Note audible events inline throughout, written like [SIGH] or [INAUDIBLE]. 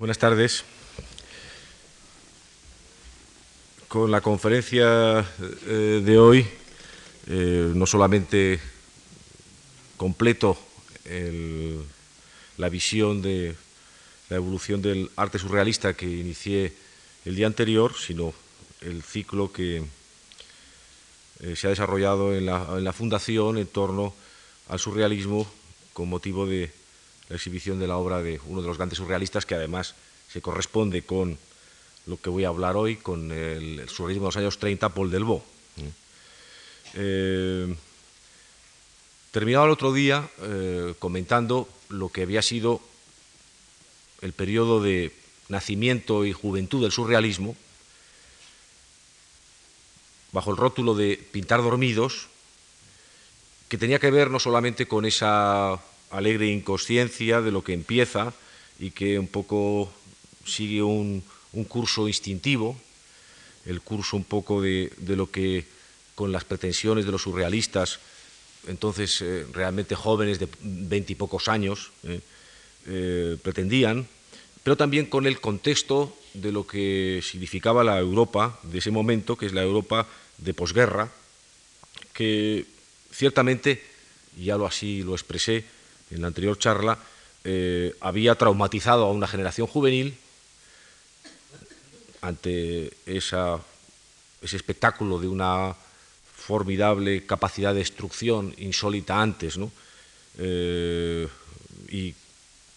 Buenas tardes. Con la conferencia eh, de hoy, eh, no solamente completo la visión de la evolución del arte surrealista que inicié el día anterior, sino el ciclo que eh, se ha desarrollado en la, en la Fundación en torno al surrealismo con motivo de la exhibición de la obra de uno de los grandes surrealistas que además se corresponde con lo que voy a hablar hoy, con el, surrealismo de los años 30, Paul Delvaux. Eh, terminaba el otro día eh, comentando lo que había sido el periodo de nacimiento y juventud del surrealismo, bajo el rótulo de pintar dormidos, que tenía que ver no solamente con esa alegre inconsciencia de lo que empieza y que un poco sigue un, curso instintivo, el curso un poco de, lo que con las pretensiones de los surrealistas, entonces eh, realmente jóvenes de veintipocos años, eh, eh, pretendían, pero también con el contexto de lo que significaba la Europa de ese momento, que es la Europa de posguerra, que ciertamente, ya lo así lo expresé en la anterior charla, eh, había traumatizado a una generación juvenil ante ese espectáculo de una formidable capacidad de destrucción insólita antes. Eh, y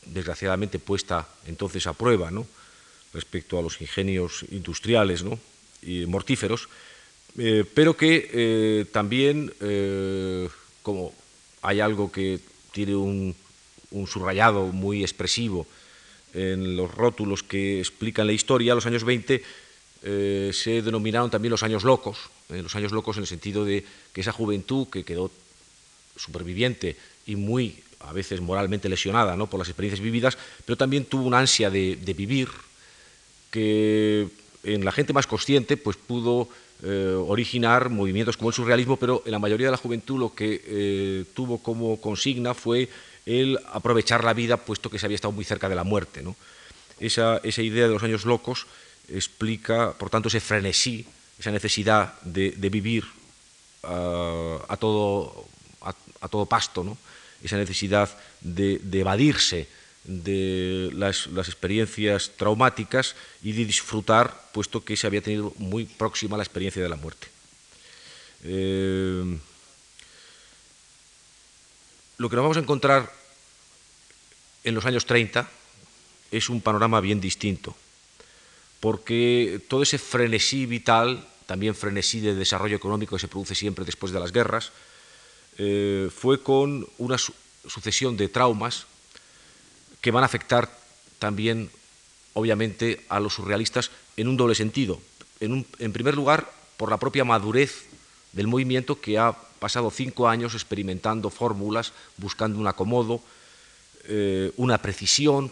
desgraciadamente puesta entonces a prueba respecto a los ingenios industriales y mortíferos, eh, pero que eh, también, como hay algo que tiene un, un, subrayado muy expresivo en los rótulos que explican la historia, los años 20 eh, se denominaron también los años locos, eh, los años locos en el sentido de que esa juventud que quedó superviviente y muy a veces moralmente lesionada ¿no? por las experiencias vividas, pero también tuvo una ansia de, de vivir que en la gente más consciente pues pudo eh, originar movimientos como el surrealismo, pero en la mayoría de la juventud lo que eh, tuvo como consigna fue el aprovechar la vida, puesto que se había estado muy cerca de la muerte. Esa, idea de los años locos explica, por tanto, ese frenesí, esa necesidad de, vivir uh, a, todo, a, todo pasto, ¿no? esa necesidad de evadirse de las, experiencias traumáticas y de disfrutar, puesto que se había tenido muy próxima la experiencia de la muerte. Eh, lo que nos vamos a encontrar en los años 30 es un panorama bien distinto, porque todo ese frenesí vital, también frenesí de desarrollo económico que se produce siempre después de las guerras, eh, fue con una su sucesión de traumas que van a afectar también, obviamente, a los surrealistas en un doble sentido. En, primer lugar, por la propia madurez del movimiento que ha pasado cinco años experimentando fórmulas, buscando un acomodo, eh, una precisión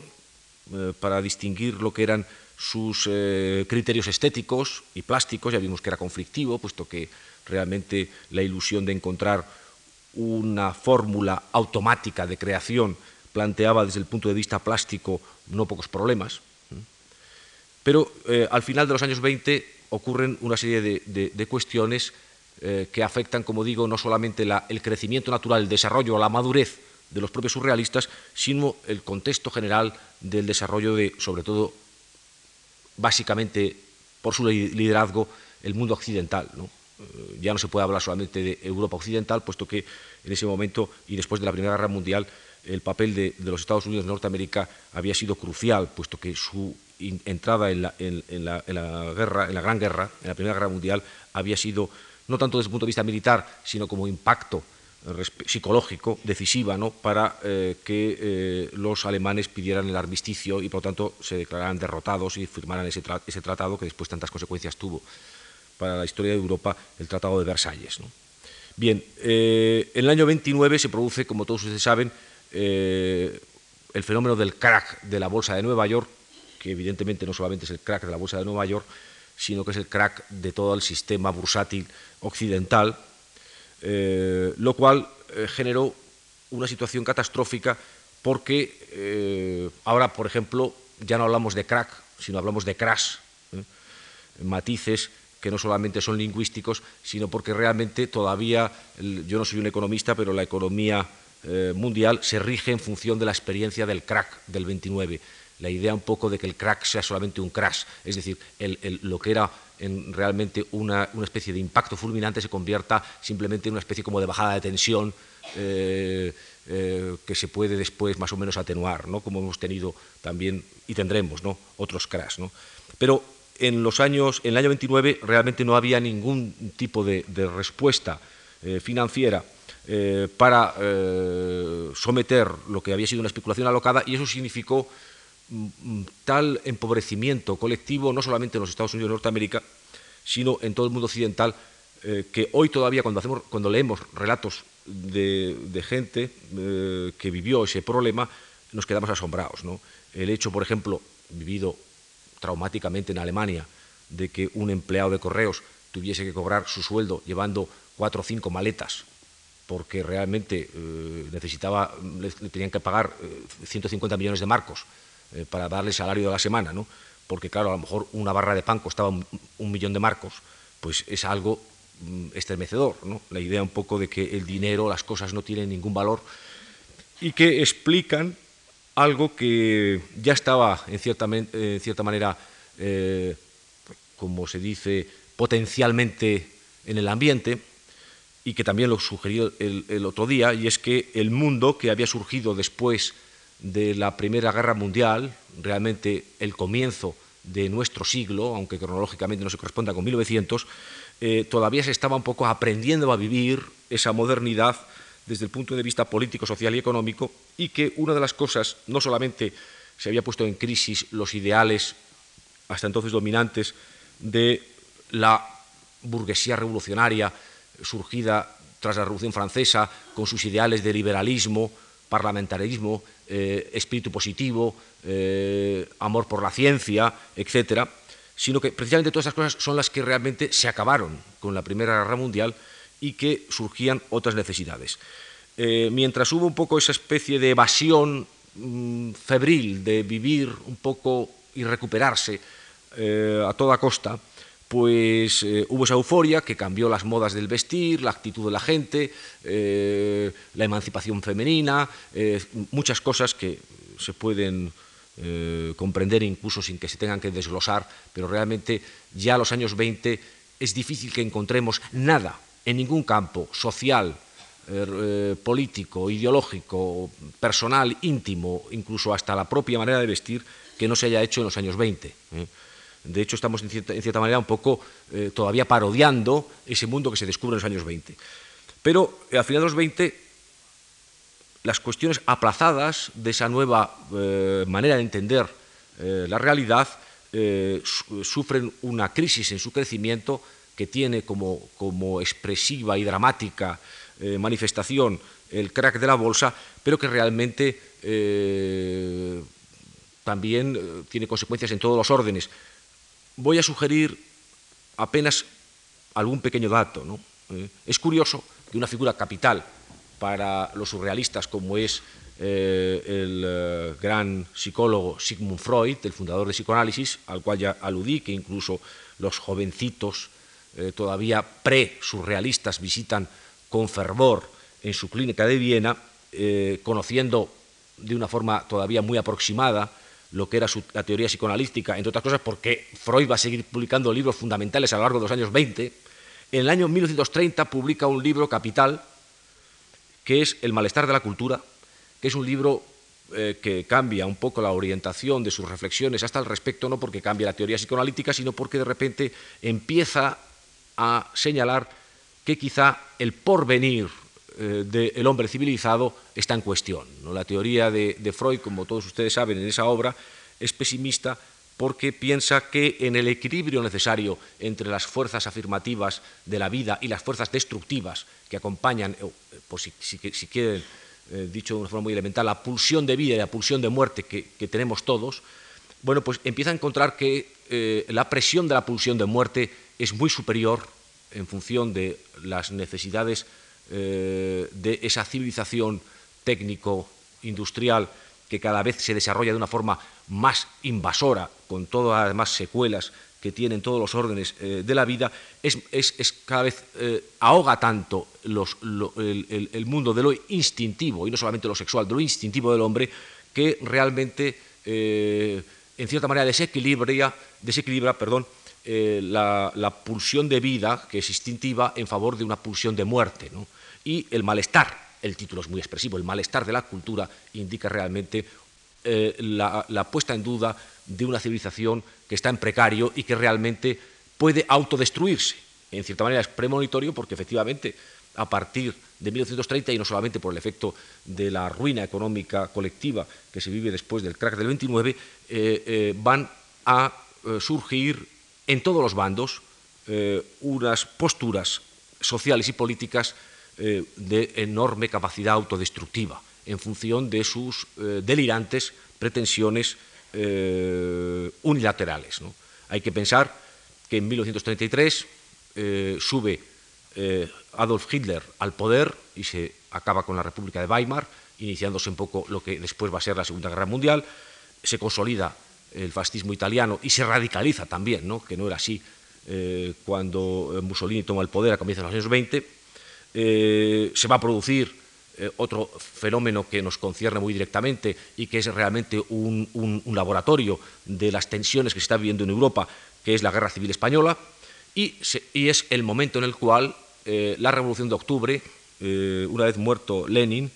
eh, para distinguir lo que eran sus eh, criterios estéticos y plásticos. Ya vimos que era conflictivo, puesto que realmente la ilusión de encontrar una fórmula automática de creación planteaba desde el punto de vista plástico no pocos problemas. Pero eh, al final de los años 20 ocurren una serie de, cuestiones eh, que afectan, como digo, no solamente la, el crecimiento natural, el desarrollo, la madurez de los propios surrealistas, sino el contexto general del desarrollo de, sobre todo, básicamente por su liderazgo, el mundo occidental. Eh, ya no se puede hablar solamente de Europa occidental, puesto que en ese momento y después de la Primera Guerra Mundial el papel de, los Estados Unidos de Norteamérica había sido crucial, puesto que su entrada en la, en, la, en la, guerra, en la Gran Guerra, en la Primera Guerra Mundial, había sido, no tanto desde el punto de vista militar, sino como impacto eh, psicológico, decisiva, ¿no? para eh, que eh, los alemanes pidieran el armisticio y, por lo tanto, se declararan derrotados y firmaran ese, tra ese tratado que después tantas consecuencias tuvo para la historia de Europa, el Tratado de Versalles. ¿no? Bien, en el año 29 se produce, como todos ustedes saben, eh, el fenómeno del crack de la bolsa de Nueva York, que evidentemente no solamente es el crack de la bolsa de Nueva York, sino que es el crack de todo el sistema bursátil occidental, eh, lo cual eh, generó una situación catastrófica porque ahora, por ejemplo, ya no hablamos de crack, sino hablamos de crash. Matices que no solamente son lingüísticos, sino porque realmente todavía, yo no soy un economista, pero la economía eh, mundial se rige en función de la experiencia del crack del 29. La idea un poco de que el crack sea solamente un crash, es decir, lo que era realmente una, especie de impacto fulminante se convierta simplemente en una especie como de bajada de tensión eh, eh, que se puede después más o menos atenuar, ¿no? como hemos tenido también y tendremos ¿no? otros crash. ¿no? Pero en los años, en el año 29 realmente no había ningún tipo de, respuesta eh, para someter lo que había sido una especulación alocada y eso significó Mm, tal empobrecimiento colectivo, no solamente en los Estados Unidos de Norteamérica, sino en todo el mundo occidental, eh, que hoy todavía cuando, hacemos, cuando leemos relatos de, gente eh, que vivió ese problema, nos quedamos asombrados. El hecho, por ejemplo, vivido traumáticamente en Alemania, de que un empleado de correos tuviese que cobrar su sueldo llevando cuatro o cinco maletas porque realmente eh, necesitaba, le, tenían que pagar 150 millones de marcos eh, para darle salario de la semana, ¿no? porque claro, a lo mejor una barra de pan costaba un, millón de marcos, pues es algo mm, estremecedor, ¿no? la idea un poco de que el dinero, las cosas no tienen ningún valor y que explican algo que ya estaba en cierta, manera, eh, como se dice, potencialmente en el ambiente, y que también lo el, el, otro día, y es que el mundo que había surgido después de la Primera Guerra Mundial, realmente el comienzo de nuestro siglo, aunque cronológicamente no se corresponda con 1900, eh, todavía se estaba un poco aprendiendo a vivir esa modernidad desde el punto de vista político, social y económico, y que una de las cosas, no solamente se había puesto en crisis los ideales hasta entonces dominantes de la burguesía revolucionaria surgida tras la Revolución Francesa, con sus ideales de liberalismo, parlamentarismo, eh, espíritu positivo, eh, amor por la ciencia, etcétera, sino que precisamente todas esas cosas son las que realmente se acabaron con la Primera Guerra Mundial y que surgían otras necesidades. Eh, mientras hubo un poco esa especie de evasión mm, febril de vivir un poco y recuperarse a toda costa, pues eh, hubo esa euforia que cambió las modas del vestir, la actitud de la gente, eh, la emancipación femenina, eh, muchas cosas que se pueden comprender incluso sin que se tengan que desglosar, pero realmente ya los años 20 es difícil que encontremos nada en ningún campo social, político, ideológico, personal, íntimo, incluso hasta la propia manera de vestir, que no se haya hecho en los años 20. De hecho, estamos en cierta, manera un poco eh, todavía parodiando ese mundo que se descubre en los años 20. Pero eh, a finales de los 20, las cuestiones aplazadas de esa nueva eh, manera de entender la realidad sufren una crisis en su crecimiento que tiene como, como expresiva y dramática manifestación el crack de la bolsa, pero que realmente también tiene consecuencias en todos los órdenes voy a sugerir apenas algún pequeño dato. Eh, es curioso que una figura capital para los surrealistas como es eh, el eh, gran psicólogo Sigmund Freud, el fundador de psicoanálisis, al cual ya aludí, que incluso los jovencitos todavía pre-surrealistas visitan con fervor en su clínica de Viena, conociendo de una forma todavía muy aproximada lo que era la teoría psicoanalística, entre otras cosas porque Freud va a seguir publicando libros fundamentales a lo largo de los años 20. En el año 1930 publica un libro capital que es El malestar de la cultura, que es un libro eh, que cambia un poco la orientación de sus reflexiones hasta el respecto, no porque cambie la teoría psicoanalítica, sino porque de repente empieza a señalar que quizá el porvenir eh, del hombre civilizado está en cuestión. La teoría de, Freud, como todos ustedes saben en esa obra, es pesimista porque piensa que en el equilibrio necesario entre las fuerzas afirmativas de la vida y las fuerzas destructivas que acompañan, por si, quieren, eh, dicho de una forma muy elemental, la pulsión de vida y la pulsión de muerte que, tenemos todos, bueno, pues empieza a encontrar que la presión de la pulsión de muerte es muy superior en función de las necesidades eh, de esa civilización técnico-industrial que cada vez se desarrolla de una forma más invasora, con todas las demás secuelas que tienen todos los órdenes eh, de la vida, es, cada vez eh, ahoga tanto el, mundo de lo instintivo, y no solamente lo sexual, de lo instintivo del hombre, que realmente, en cierta manera, desequilibra, desequilibra perdón, la, pulsión de vida, que es instintiva, en favor de una pulsión de muerte. Y el malestar, el título es muy expresivo, el malestar de la cultura indica realmente la puesta en duda de una civilización que está en precario y que realmente puede autodestruirse. En cierta manera es premonitorio porque efectivamente a partir de 1930 y no solamente por el efecto de la ruina económica colectiva que se vive después del crack del 29, eh, eh, van a eh, surgir en todos los bandos unas posturas sociales y políticas de enorme capacidad autodestructiva en función de sus delirantes pretensiones eh, unilaterales. Hay que pensar que en 1933 eh, sube eh, Adolf Hitler al poder y se acaba con la República de Weimar, iniciándose un poco lo que después va a ser la Segunda Guerra Mundial, se consolida el fascismo italiano y se radicaliza también, ¿no? que no era así cuando Mussolini toma el poder a comienzos de los años 20, se va a producir eh, otro fenómeno que nos concierne muy directamente y que es realmente un, laboratorio de las tensiones que se está viviendo en Europa, que es la Guerra Civil Española, y, es el momento en el cual eh, la Revolución de Octubre, eh, una vez muerto Lenin,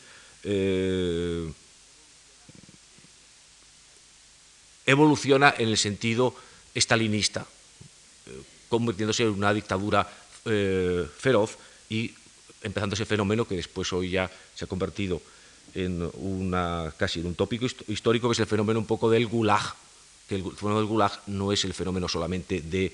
evoluciona en el sentido estalinista, convirtiéndose en una dictadura feroz y empezando ese fenómeno que después hoy ya se ha convertido en una, casi en un tópico histórico, que es el fenómeno un poco del gulag, que el fenómeno del gulag no es el fenómeno solamente de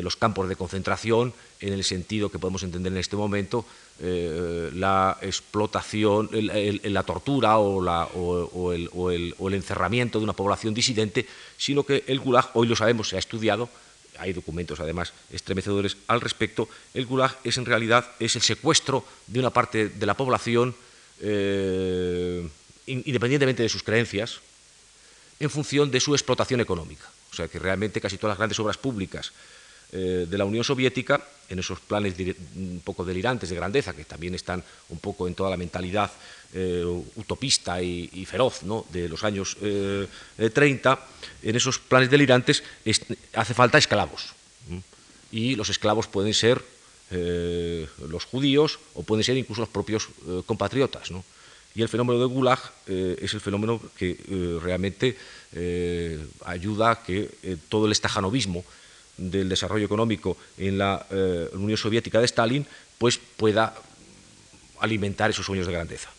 los campos de concentración, en el sentido que podemos entender en este momento, eh, la explotación, la tortura o, o, el, o, el, encerramiento de una población disidente, sino que el gulag, hoy lo sabemos, se ha estudiado, hay documentos además estremecedores al respecto, el gulag es en realidad es el secuestro de una parte de la población, eh, independientemente de sus creencias, en función de su explotación económica. O sea que realmente casi todas las grandes obras públicas eh, de la Unión Soviética, en esos planes un poco delirantes de grandeza, que también están un poco en toda la mentalidad eh, utopista y, feroz ¿no? de los años 30, eh, en esos planes delirantes hace falta esclavos. Y los esclavos pueden ser los judíos o pueden ser incluso los propios compatriotas. Y el fenómeno del Gulag es el fenómeno que realmente ayuda a que todo el estajanovismo del desarrollo económico en la eh, Unión Soviética de Stalin, pues pueda alimentar esos sueños de grandeza.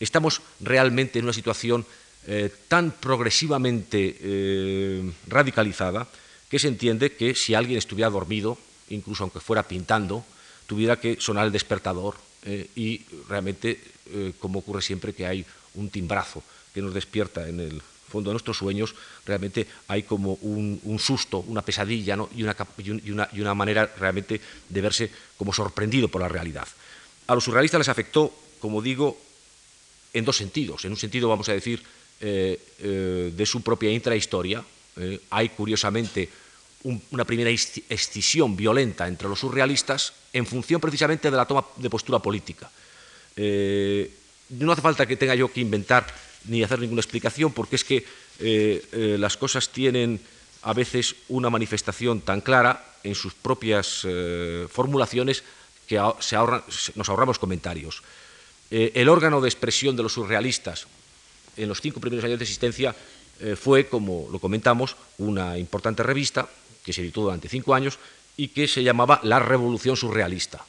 Estamos realmente en una situación eh, tan progresivamente eh, radicalizada que se entiende que si alguien estuviera dormido, incluso aunque fuera pintando, tuviera que sonar el despertador y realmente, como ocurre siempre que hay un timbrazo que nos despierta en el fondo de nuestros sueños, realmente hay como un, susto, una pesadilla y, una, manera realmente de verse como sorprendido por la realidad. A los surrealistas les afectó, como digo, en dos sentidos. En un sentido, vamos a decir, eh, eh, de su propia intrahistoria. Eh, hay, curiosamente, una primera escisión violenta entre los surrealistas en función precisamente de la toma de postura política. no hace falta que tenga yo que inventar ni hacer ninguna explicación, porque es que eh, eh, las cosas tienen a veces una manifestación tan clara en sus propias eh, formulaciones que nos ahorramos comentarios. el órgano de expresión de los surrealistas en los cinco primeros años de existencia fue, como lo comentamos, una importante revista que se editó durante cinco años y que se llamaba La Revolución Surrealista.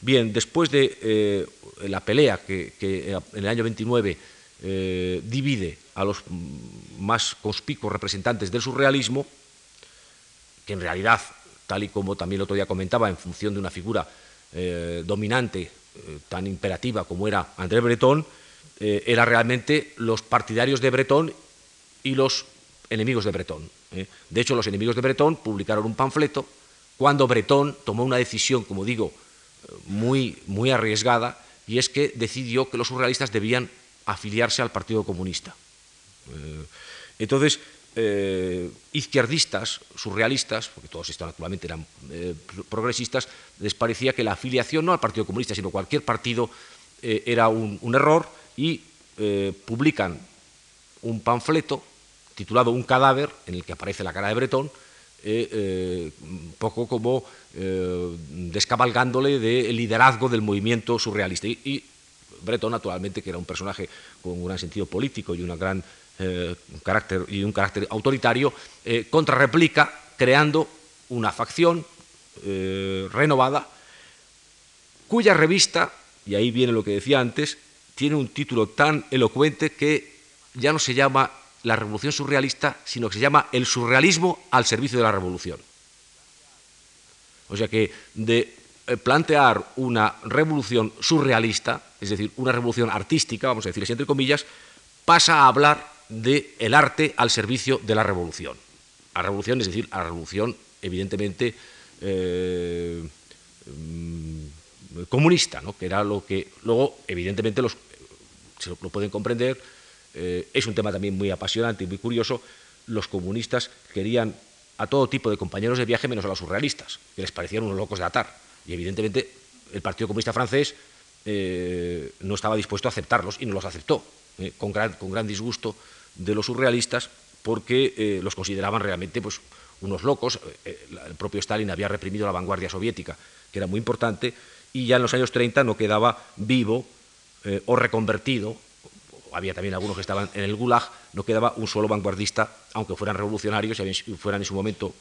Bien, después de la pelea que, en el año 29 eh, divide a los más conspicuos representantes del surrealismo, que en realidad, tal y como también el otro día comentaba, en función de una figura eh, dominante, eh, tan imperativa como era André Breton, era realmente los partidarios de Breton y los enemigos de Breton. De hecho, los enemigos de Breton publicaron un panfleto cuando Breton tomó una decisión, como digo, muy, muy arriesgada, y es que decidió que los surrealistas debían afiliarse al Partido Comunista. entonces, izquierdistas, surrealistas, porque todos estos naturalmente eran progresistas, les parecía que la afiliación no al Partido Comunista, sino a cualquier partido era un, error y publican un panfleto titulado Un cadáver, en el que aparece la cara de Bretón, eh, eh, un poco como eh, descabalgándole del liderazgo del movimiento surrealista. Y, Bretón, naturalmente, que era un personaje con un gran sentido político y, una gran, un carácter, y un carácter autoritario, contrarreplica creando una facción renovada cuya revista, y ahí viene lo que decía antes, tiene un título tan elocuente que ya no se llama la revolución surrealista, sino que se llama el surrealismo al servicio de la revolución. O sea que de eh, plantear una revolución surrealista, es decir, una revolución artística, vamos a decir entre comillas, pasa a hablar del el arte al servicio de la revolución. La revolución, es decir, a la revolución evidentemente eh, mm, comunista, ¿no? que era lo que luego, evidentemente, los, lo pueden comprender, eh, es un tema también muy apasionante y muy curioso, los comunistas querían a todo tipo de compañeros de viaje menos a los surrealistas, que les parecían unos locos de atar. Y evidentemente el Partido Comunista francés eh, no estaba dispuesto a aceptarlos y no los aceptó, eh, con, gran, con, gran, disgusto de los surrealistas, porque los consideraban realmente pues, unos locos. el propio Stalin había reprimido la vanguardia soviética, que era muy importante, y ya en los años 30 no quedaba vivo o reconvertido había también algunos que estaban en el Gulag, no quedaba un solo vanguardista, aunque fueran revolucionarios y fueran en su momento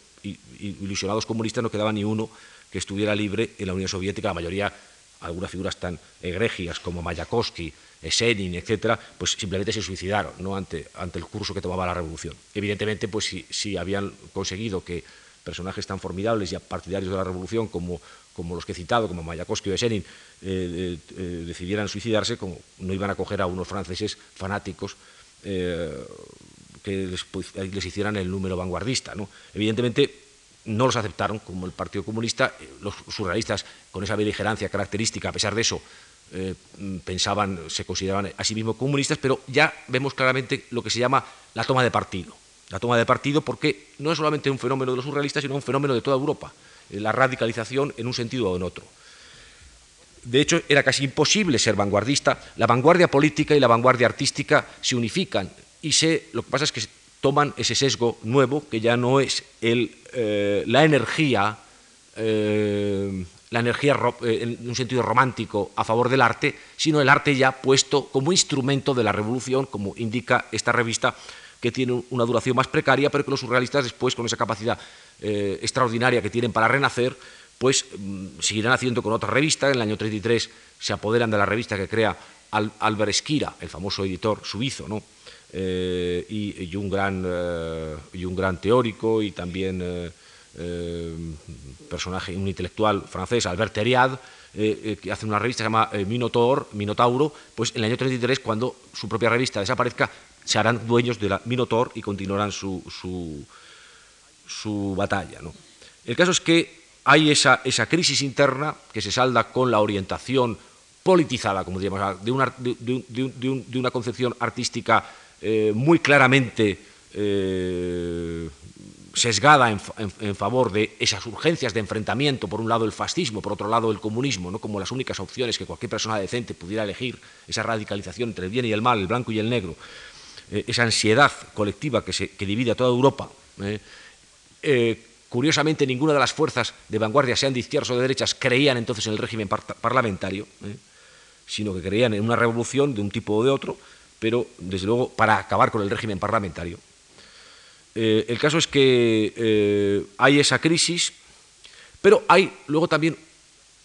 ilusionados comunistas, no quedaba ni uno que estuviera libre en la Unión Soviética, la mayoría, algunas figuras tan egregias como Mayakovsky, Esenin, etcétera, pues simplemente se suicidaron ¿no? ante, ante el curso que tomaba la revolución. Evidentemente, pues si, si habían conseguido que personajes tan formidables y partidarios de la revolución como como los que he citado, como Mayakovsky o Esenin, eh, eh, decidieran suicidarse, no iban a coger a unos franceses fanáticos eh, que les, hicieran el número vanguardista. ¿no? Evidentemente, no los aceptaron como el Partido Comunista. Los surrealistas, con esa beligerancia característica, a pesar de eso, pensaban, se consideraban a sí mismos comunistas, pero ya vemos claramente lo que se llama la toma de partido. La toma de partido porque no es solamente un fenómeno de los surrealistas, sino un fenómeno de toda Europa. Eh, la radicalización en un sentido o en otro. De hecho, era casi imposible ser vanguardista. La vanguardia política y la vanguardia artística se unifican y se, lo que pasa es que toman ese sesgo nuevo, que ya no es eh, la energía, eh, la energía en un sentido romántico a favor del arte, sino el arte ya puesto como instrumento de la revolución, como indica esta revista, que tiene una duración más precaria, pero que los surrealistas después, con esa capacidad eh, extraordinaria que tienen para renacer, pues mm, seguirán haciendo con otra revista. En el año 33 se apoderan de la revista que crea Al Albert Esquira, el famoso editor suizo, ¿no? Eh, y, un gran, eh, y un gran teórico y también personaje, un intelectual francés, Albert Theriad, que hace una revista que se llama Minotaur, Minotauro, pues en el año 33, cuando su propia revista desaparezca, se harán dueños de la Minotaur y continuarán su, su, batalla. ¿no? El caso es que hay esa, esa, crisis interna que se salda con la orientación politizada, como diríamos, de una, de, una concepción artística eh, muy claramente eh, sesgada en, favor de esas urgencias de enfrentamiento, por un lado el fascismo, por otro lado el comunismo, ¿no? como las únicas opciones que cualquier persona decente pudiera elegir, esa radicalización entre el bien y el mal, el blanco y el negro, eh, esa ansiedad colectiva que, divide a toda Europa. Curiosamente, ninguna de las fuerzas de vanguardia, sean de izquierdas o de derechas, creían entonces en el régimen parlamentario, sino que creían en una revolución de un tipo o de otro, pero desde luego para acabar con el régimen parlamentario. el caso es que hay esa crisis, pero hay luego también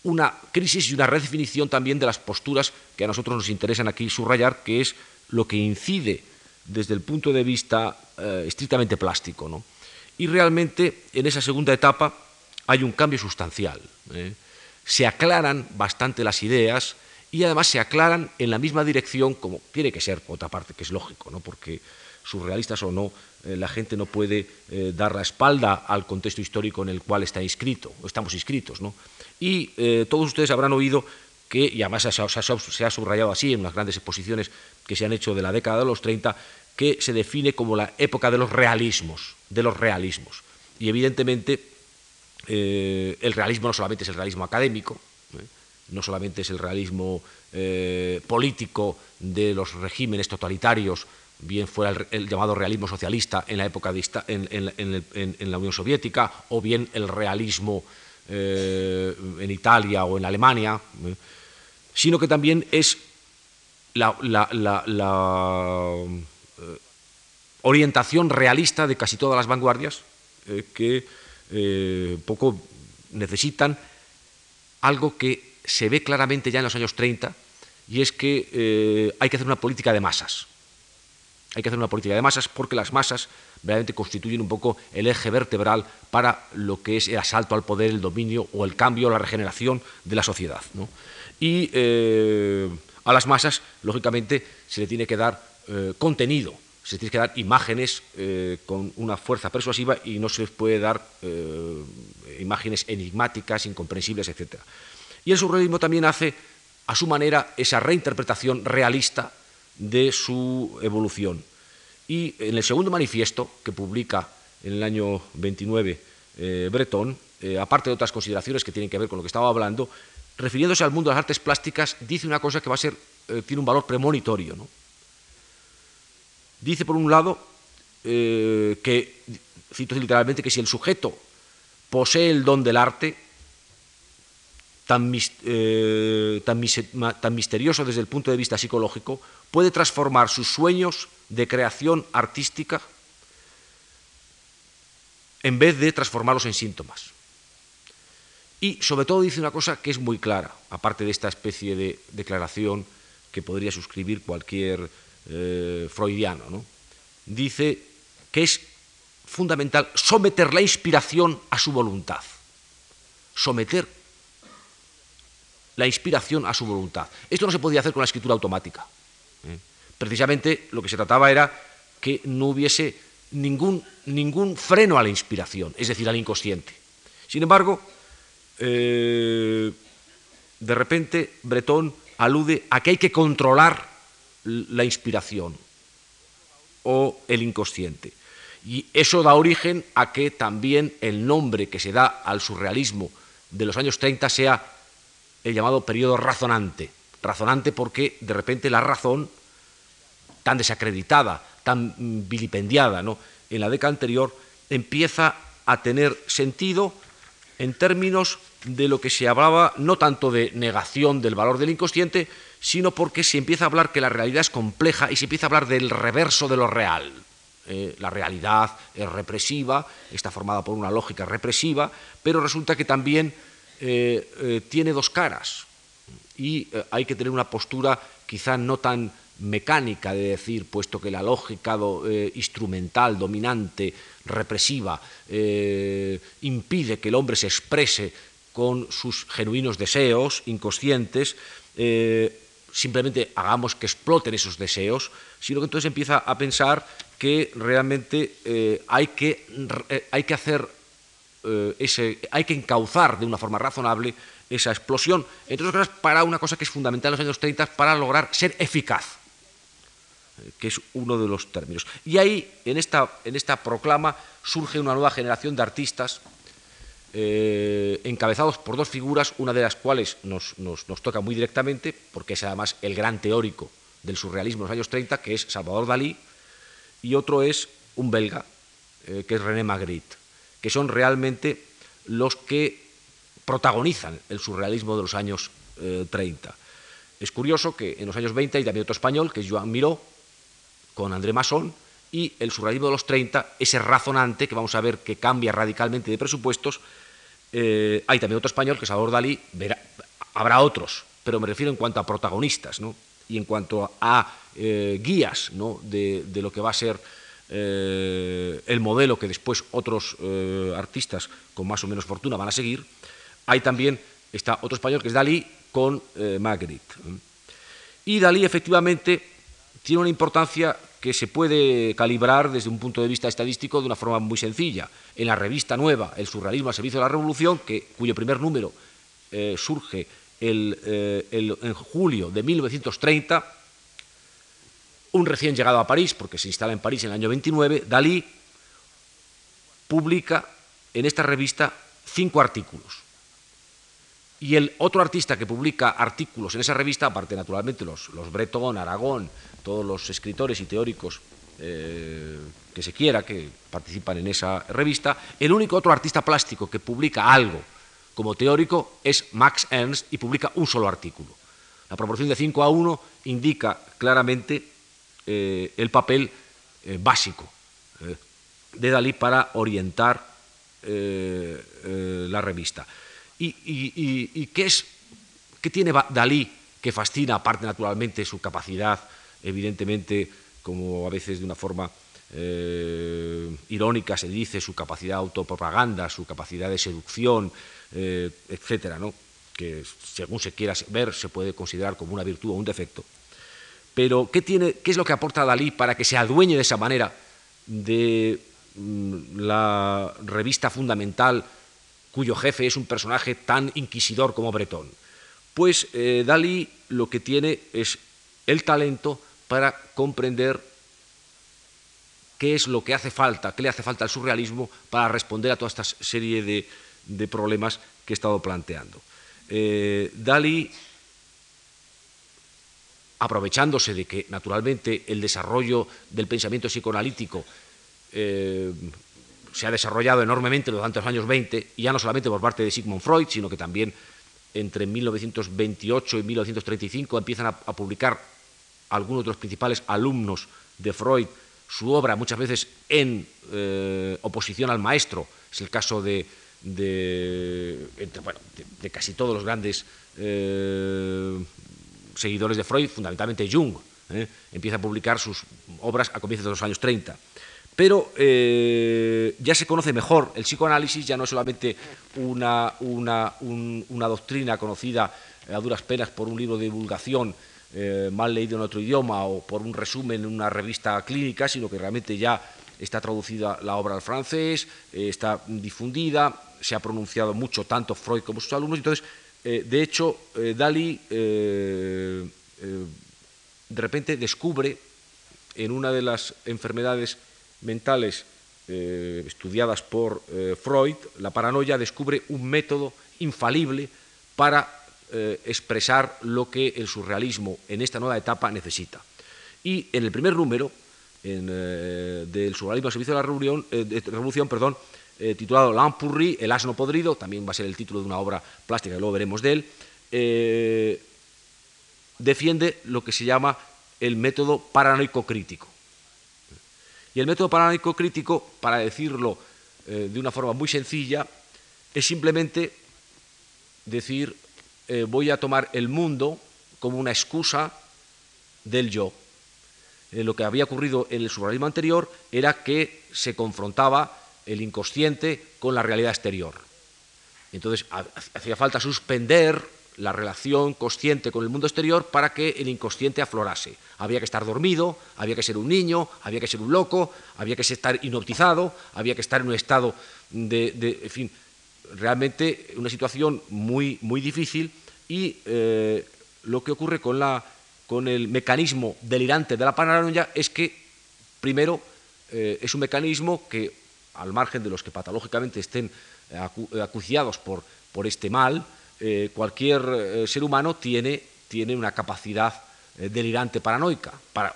una crisis y una redefinición también de las posturas que a nosotros nos interesan aquí subrayar, que es lo que incide desde el punto de vista eh, estrictamente plástico. ¿no? Y realmente en esa segunda etapa hay un cambio sustancial. ¿eh? Se aclaran bastante las ideas y además se aclaran en la misma dirección, como tiene que ser, por otra parte, que es lógico, ¿no? porque surrealistas o no, eh, la gente no puede dar la espalda al contexto histórico en el cual está inscrito, estamos inscritos. ¿no? Y todos ustedes habrán oído que, y además se ha, subrayado así en unas grandes exposiciones que se han hecho de la década de los 30, que se define como la época de los realismos, de los realismos. Y evidentemente eh, el realismo no solamente es el realismo académico, ¿eh? No solamente es el realismo eh, político de los regímenes totalitarios, bien fuera el, llamado realismo socialista en la época de, en, la Unión Soviética, o bien el realismo en Italia o en Alemania, sino que también es la, orientación realista de casi todas las vanguardias que eh, poco necesitan algo que se ve claramente ya en los años 30 y es que eh, hay que hacer una política de masas. Hay que hacer una política de masas porque las masas realmente constituyen un poco el eje vertebral para lo que es el asalto al poder, el dominio o el cambio, la regeneración de la sociedad. Y eh, a las masas, lógicamente, se le tiene que dar contenido, se tiene que dar imágenes eh, con una fuerza persuasiva y no se les puede dar eh, imágenes enigmáticas, incomprensibles, etc. Y el surrealismo también hace, a su manera, esa reinterpretación realista de su evolución. Y en el segundo manifiesto, que publica en el año 29 eh, Breton, aparte de otras consideraciones que tienen que ver con lo que estaba hablando, refiriéndose al mundo de las artes plásticas, dice una cosa que va a ser, tiene un valor premonitorio. Dice, por un lado, eh, que, cito literalmente, que si el sujeto posee el don del arte, tan, eh, tan, misterioso desde el punto de vista psicológico, puede transformar sus sueños de creación artística en vez de transformarlos en síntomas. Y sobre todo dice una cosa que es muy clara, aparte de esta especie de declaración que podría suscribir cualquier eh, freudiano, ¿no? dice que es fundamental someter la inspiración a su voluntad. Someter la inspiración a su voluntad. Esto no se podía hacer con la escritura automática. ¿eh? Precisamente lo que se trataba era que no hubiese ningún, ningún freno a la inspiración, es decir, al inconsciente. Sin embargo, eh, de repente Bretón alude a que hay que controlar la inspiración o el inconsciente. Y eso da origen a que también el nombre que se da al surrealismo de los años 30 sea el llamado periodo razonante. Razonante porque de repente la razón, tan desacreditada, tan vilipendiada ¿no? en la década anterior, empieza a tener sentido en términos de lo que se hablaba no tanto de negación del valor del inconsciente, sino porque se empieza a hablar que la realidad es compleja y se empieza a hablar del reverso de lo real. Eh, la realidad es represiva, está formada por una lógica represiva, pero resulta que también eh, eh, tiene dos caras. Y hay que tener una postura quizá no tan mecánica de decir, puesto que la lógica instrumental, dominante, represiva, impide que el hombre se exprese con sus genuinos deseos inconscientes, simplemente hagamos que exploten esos deseos, sino que entonces empieza a pensar que realmente eh, hay, que, eh, hay que hacer eh, hay que encauzar de una forma razonable esa explosión, entre otras cosas para una cosa que es fundamental en los años 30 para lograr ser eficaz, que es uno de los términos. Y ahí, en esta, en esta proclama, surge una nueva generación de artistas eh, encabezados por dos figuras, una de las cuales nos, toca muy directamente, porque es además el gran teórico del surrealismo en los años 30, que es Salvador Dalí, y otro es un belga, eh, que es René Magritte, que son realmente los que protagonizan el surrealismo de los años 30. Eh, es curioso que en los años 20 hay también otro español, que es Joan Miró, con André Masson, y el surrealismo de los 30, ese razonante, que vamos a ver que cambia radicalmente de presupuestos, eh, hay también otro español, que es Salvador Dalí, habrá otros, pero me refiero en cuanto a protagonistas y en cuanto a eh, guías de, lo que va a ser eh, el modelo que después otros artistas con más o menos fortuna van a seguir. Hay también está otro español que es Dalí con Magritte. Y Dalí efectivamente tiene una importancia que se puede calibrar desde un punto de vista estadístico de una forma muy sencilla. En la revista nueva, El surrealismo al servicio de la revolución, que, cuyo primer número eh, surge eh, en julio de 1930, un recién llegado a París, porque se instala en París en el año 29, Dalí publica en esta revista cinco artículos. Y el otro artista que publica artículos en esa revista, aparte naturalmente los, los Breton, Aragón, todos los escritores y teóricos eh, que se quiera que participan en esa revista, el único otro artista plástico que publica algo como teórico es Max Ernst y publica un solo artículo. La proporción de 5 a 1 indica claramente eh, el papel eh, básico de Dalí para orientar la revista. ¿Y, qué, es, qué tiene Dalí que fascina, aparte naturalmente su capacidad, evidentemente, como a veces de una forma eh, irónica se dice, su capacidad de autopropaganda, su capacidad de seducción, eh, etcétera, ¿no? que según se quiera ver se puede considerar como una virtud o un defecto. Pero, ¿qué, tiene, qué es lo que aporta Dalí para que se adueñe de esa manera de mm, la revista fundamental cuyo jefe es un personaje tan inquisidor como Bretón? Pues eh, Dalí lo que tiene es el talento para comprender qué es lo que hace falta, qué le hace falta al surrealismo para responder a toda esta serie de, problemas que he estado planteando. Eh, Dalí, aprovechándose de que naturalmente el desarrollo del pensamiento psicoanalítico eh, se ha desarrollado enormemente durante los años 20, y ya no solamente por parte de Sigmund Freud, sino que también entre 1928 y 1935 empiezan a publicar algunos de los principales alumnos de Freud su obra muchas veces en eh, oposición al maestro. Es el caso de, de, casi todos los grandes eh, seguidores de Freud, fundamentalmente Jung. ¿eh? Empieza a publicar sus obras a comienzos de los años 30. Pero ya se conoce mejor el psicoanálisis, ya no es solamente una, una, una doctrina conocida a duras penas por un libro de divulgación eh, mal leído en otro idioma o por un resumen en una revista clínica, sino que realmente ya está traducida la obra al francés, eh, está difundida, se ha pronunciado mucho tanto Freud como sus alumnos. Entonces, eh, de hecho, Dalí de repente descubre en una de las enfermedades mentales estudiadas por Freud, la paranoia, descubre un método infalible para eh, expresar lo que el surrealismo en esta nueva etapa necesita. Y en el primer número eh, del surrealismo al servicio de la revolución, eh, revolución perdón, titulado L'Ampurri, El asno podrido, también va a ser el título de una obra plástica, luego veremos de él, defiende lo que se llama el método paranoico crítico. Y el método paranoico crítico, para decirlo de una forma muy sencilla, es simplemente decir eh, voy a tomar el mundo como una excusa del yo. Eh, lo que había ocurrido en el surrealismo anterior era que se confrontaba el inconsciente con la realidad exterior. Entonces hacía falta suspender la relación consciente con el mundo exterior para que el inconsciente aflorase. Había que estar dormido, había que ser un niño, había que ser un loco, había que estar inoptizado, había que estar en un estado de, de en fin, realmente una situación muy, muy difícil y eh, lo que ocurre con, la, con, el mecanismo delirante de la paranoia es que, primero, eh, es un mecanismo que, al margen de los que patológicamente estén acuciados por, por este mal, eh, cualquier ser humano tiene, tiene una capacidad delirante paranoica. Para,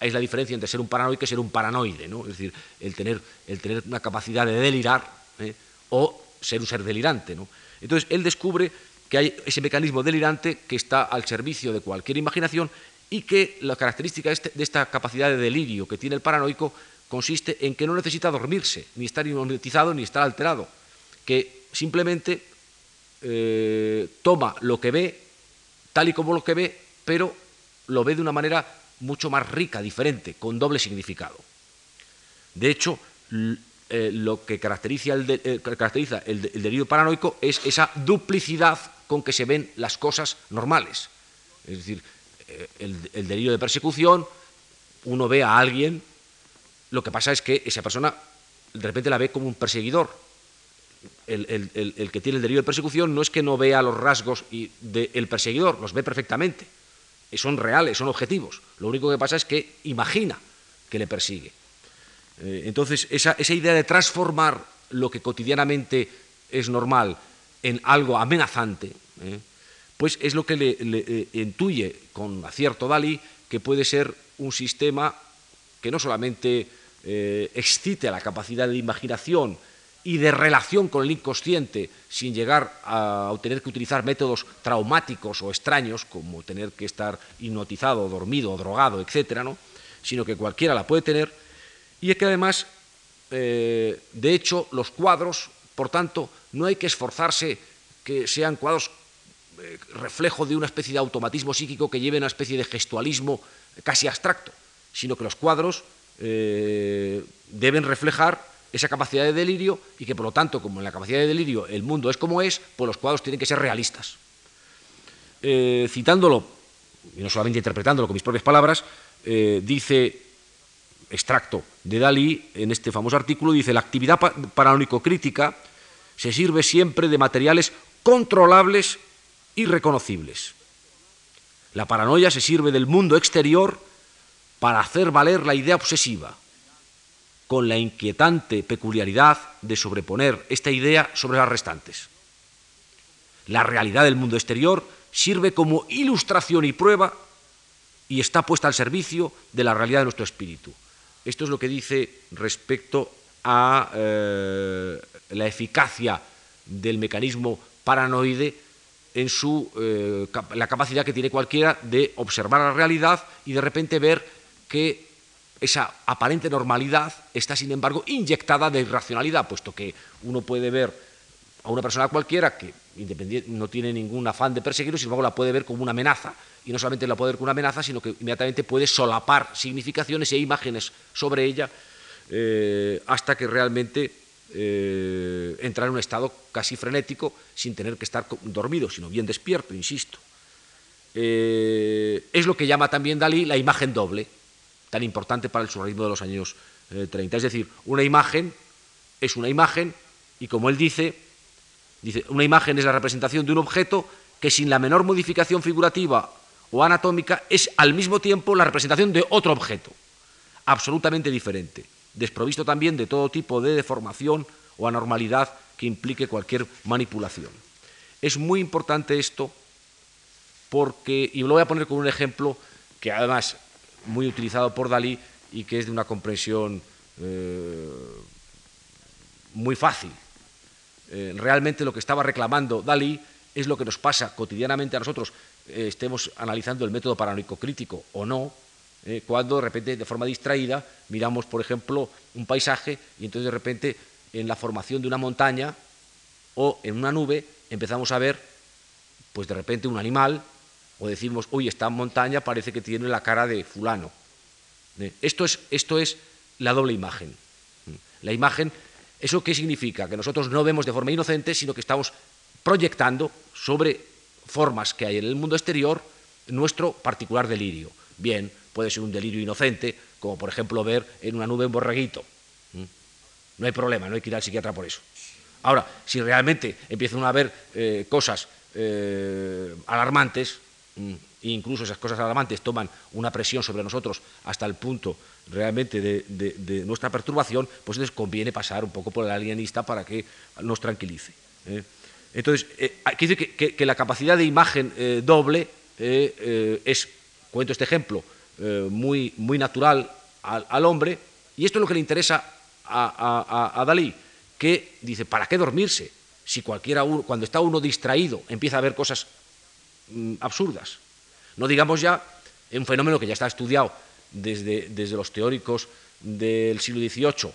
es la diferencia entre ser un paranoico y ser un paranoide, ¿no? es decir, el tener, el tener una capacidad de delirar o ser un ser delirante. ¿no? Entonces, él descubre que hay ese mecanismo delirante que está al servicio de cualquier imaginación y que la característica de, este, esta capacidad de delirio que tiene el paranoico consiste en que no necesita dormirse, ni estar hipnotizado, ni estar alterado, que simplemente eh, toma lo que ve tal y como lo que ve, pero lo ve de una manera mucho más rica, diferente, con doble significado. De hecho, eh, lo que caracteriza, el, eh, caracteriza el, delirio paranoico es esa duplicidad con que se ven las cosas normales. Es decir, eh, el, delirio de persecución, uno ve a alguien, lo que pasa es que esa persona de repente la ve como un perseguidor. El, que tiene el delirio de persecución no es que no vea los rasgos del perseguidor, los ve perfectamente. son reales, son objetivos. Lo único que pasa es que imagina que le persigue. Eh, entonces, esa, idea de transformar lo que cotidianamente es normal en algo amenazante, ¿eh? pues es lo que le, le intuye con acierto Dalí que puede ser un sistema que no solamente excite a la capacidad de imaginación y de relación con el inconsciente sin llegar a tener que utilizar métodos traumáticos o extraños, como tener que estar hipnotizado, dormido, drogado, etc., ¿no? sino que cualquiera la puede tener, y es que además, eh, de hecho, los cuadros, por tanto, no hay que esforzarse que sean cuadros eh, reflejo de una especie de automatismo psíquico que lleve una especie de gestualismo casi abstracto, sino que los cuadros eh, deben reflejar esa capacidad de delirio y que por lo tanto, como en la capacidad de delirio el mundo es como es, pues los cuadros tienen que ser realistas. Eh, citándolo, y no solamente interpretándolo con mis propias palabras, eh, dice, extracto de Dalí, en este famoso artículo, dice, la actividad paranoico-crítica se sirve siempre de materiales controlables y reconocibles. La paranoia se sirve del mundo exterior para hacer valer la idea obsesiva con la inquietante peculiaridad de sobreponer esta idea sobre las restantes. La realidad del mundo exterior sirve como ilustración y prueba y está puesta al servicio de la realidad de nuestro espíritu. Esto es lo que dice respecto a eh, la eficacia del mecanismo paranoide en su, eh, la capacidad que tiene cualquiera de observar la realidad y de repente ver que esa aparente normalidad está, sin embargo, inyectada de irracionalidad, puesto que uno puede ver a una persona cualquiera que no tiene ningún afán de perseguirlo, sin embargo la puede ver como una amenaza, y no solamente la puede ver como una amenaza, sino que inmediatamente puede solapar significaciones e imágenes sobre ella eh, hasta que realmente eh, entra en un estado casi frenético sin tener que estar dormido, sino bien despierto, insisto. Eh, es lo que llama también Dalí la imagen doble tan importante para el surrealismo de los años 30. Eh, es decir, una imagen es una imagen y como él dice, dice, una imagen es la representación de un objeto que sin la menor modificación figurativa o anatómica es al mismo tiempo la representación de otro objeto, absolutamente diferente, desprovisto también de todo tipo de deformación o anormalidad que implique cualquier manipulación. Es muy importante esto porque, y lo voy a poner con un ejemplo que además muy utilizado por Dalí y que es de una comprensión eh, muy fácil. Eh, realmente lo que estaba reclamando Dalí es lo que nos pasa cotidianamente a nosotros, eh, estemos analizando el método paranoico crítico o no, cuando de repente, de forma distraída, miramos, por ejemplo, un paisaje y entonces de repente en la formación de una montaña o en una nube empezamos a ver, pues de repente un animal o decimos, uy, esta montaña parece que tiene la cara de fulano. Eh, esto es, esto es la doble imagen. La imagen, ¿eso qué significa? Que nosotros no vemos de forma inocente, sino que estamos proyectando sobre formas que hay en el mundo exterior nuestro particular delirio. Bien, puede ser un delirio inocente, como por ejemplo ver en una nube un borreguito. No hay problema, no hay que ir al psiquiatra por eso. Ahora, si realmente empiezan a haber eh, cosas eh, alarmantes, Mm, e incluso esas cosas alarmantes toman una presión sobre nosotros hasta el punto realmente de, nuestra perturbación, pues entonces conviene pasar un poco por el alienista para que nos tranquilice. ¿eh? Entonces, eh, quiere decir que, la capacidad de imagen eh, doble es, cuento este ejemplo, muy, muy natural al, hombre, y esto es lo que le interesa a, a Dalí, que dice, ¿para qué dormirse? Si cualquiera, cuando está uno distraído, empieza a ver cosas Mm, absurdas. No digamos ya un fenómeno que ya está estudiado desde, desde los teóricos del siglo XVIII,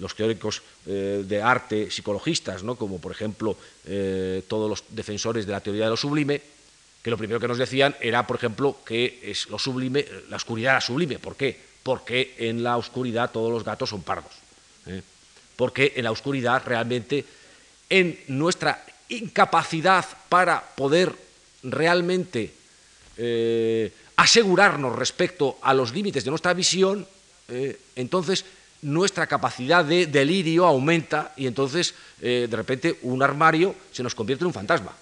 los teóricos eh, de arte psicologistas, ¿no? como por ejemplo eh, todos los defensores de la teoría de lo sublime, que lo primero que nos decían era, por ejemplo, que es lo sublime, la oscuridad era sublime. ¿Por qué? Porque en la oscuridad todos los gatos son pardos. ¿eh? Porque en la oscuridad realmente, en nuestra incapacidad para poder realmente eh, asegurarnos respecto a los límites de nuestra visión, eh, entonces nuestra capacidad de delirio aumenta y entonces eh, de repente un armario se nos convierte en un fantasma.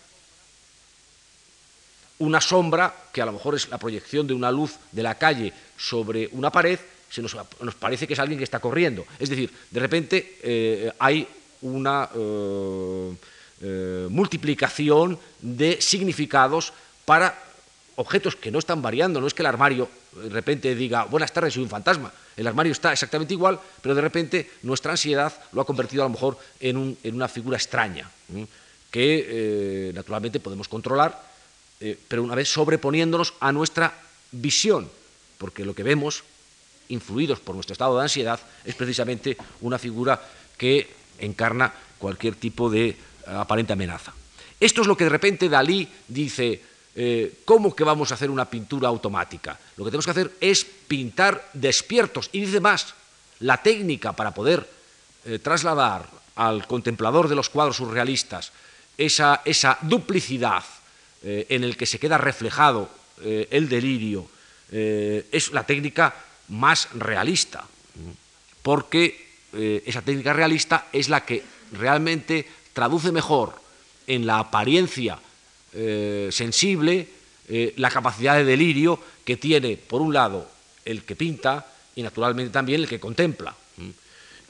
una sombra, que a lo mejor es la proyección de una luz de la calle sobre una pared, se nos, parece que es alguien que está corriendo. Es decir, de repente hay una eh, multiplicación de significados para objetos que no están variando. No es que el armario de repente diga, buenas tardes, soy un fantasma. El armario está exactamente igual, pero de repente nuestra ansiedad lo ha convertido a lo mejor en, una figura extraña, que naturalmente podemos controlar, pero una vez sobreponiéndonos a nuestra visión, porque lo que vemos influidos por nuestro estado de ansiedad, es precisamente una figura que encarna cualquier tipo de eh, aparente amenaza. Esto es lo que de repente Dalí dice, eh, ¿cómo que vamos a hacer una pintura automática? Lo que tenemos que hacer es pintar despiertos. Y dice más, la técnica para poder eh, trasladar al contemplador de los cuadros surrealistas esa, esa duplicidad en el que se queda reflejado el delirio, es la técnica más realista, porque eh, esa técnica realista es la que realmente traduce mejor en la apariencia eh, sensible eh, la capacidad de delirio que tiene, por un lado, el que pinta y naturalmente también el que contempla.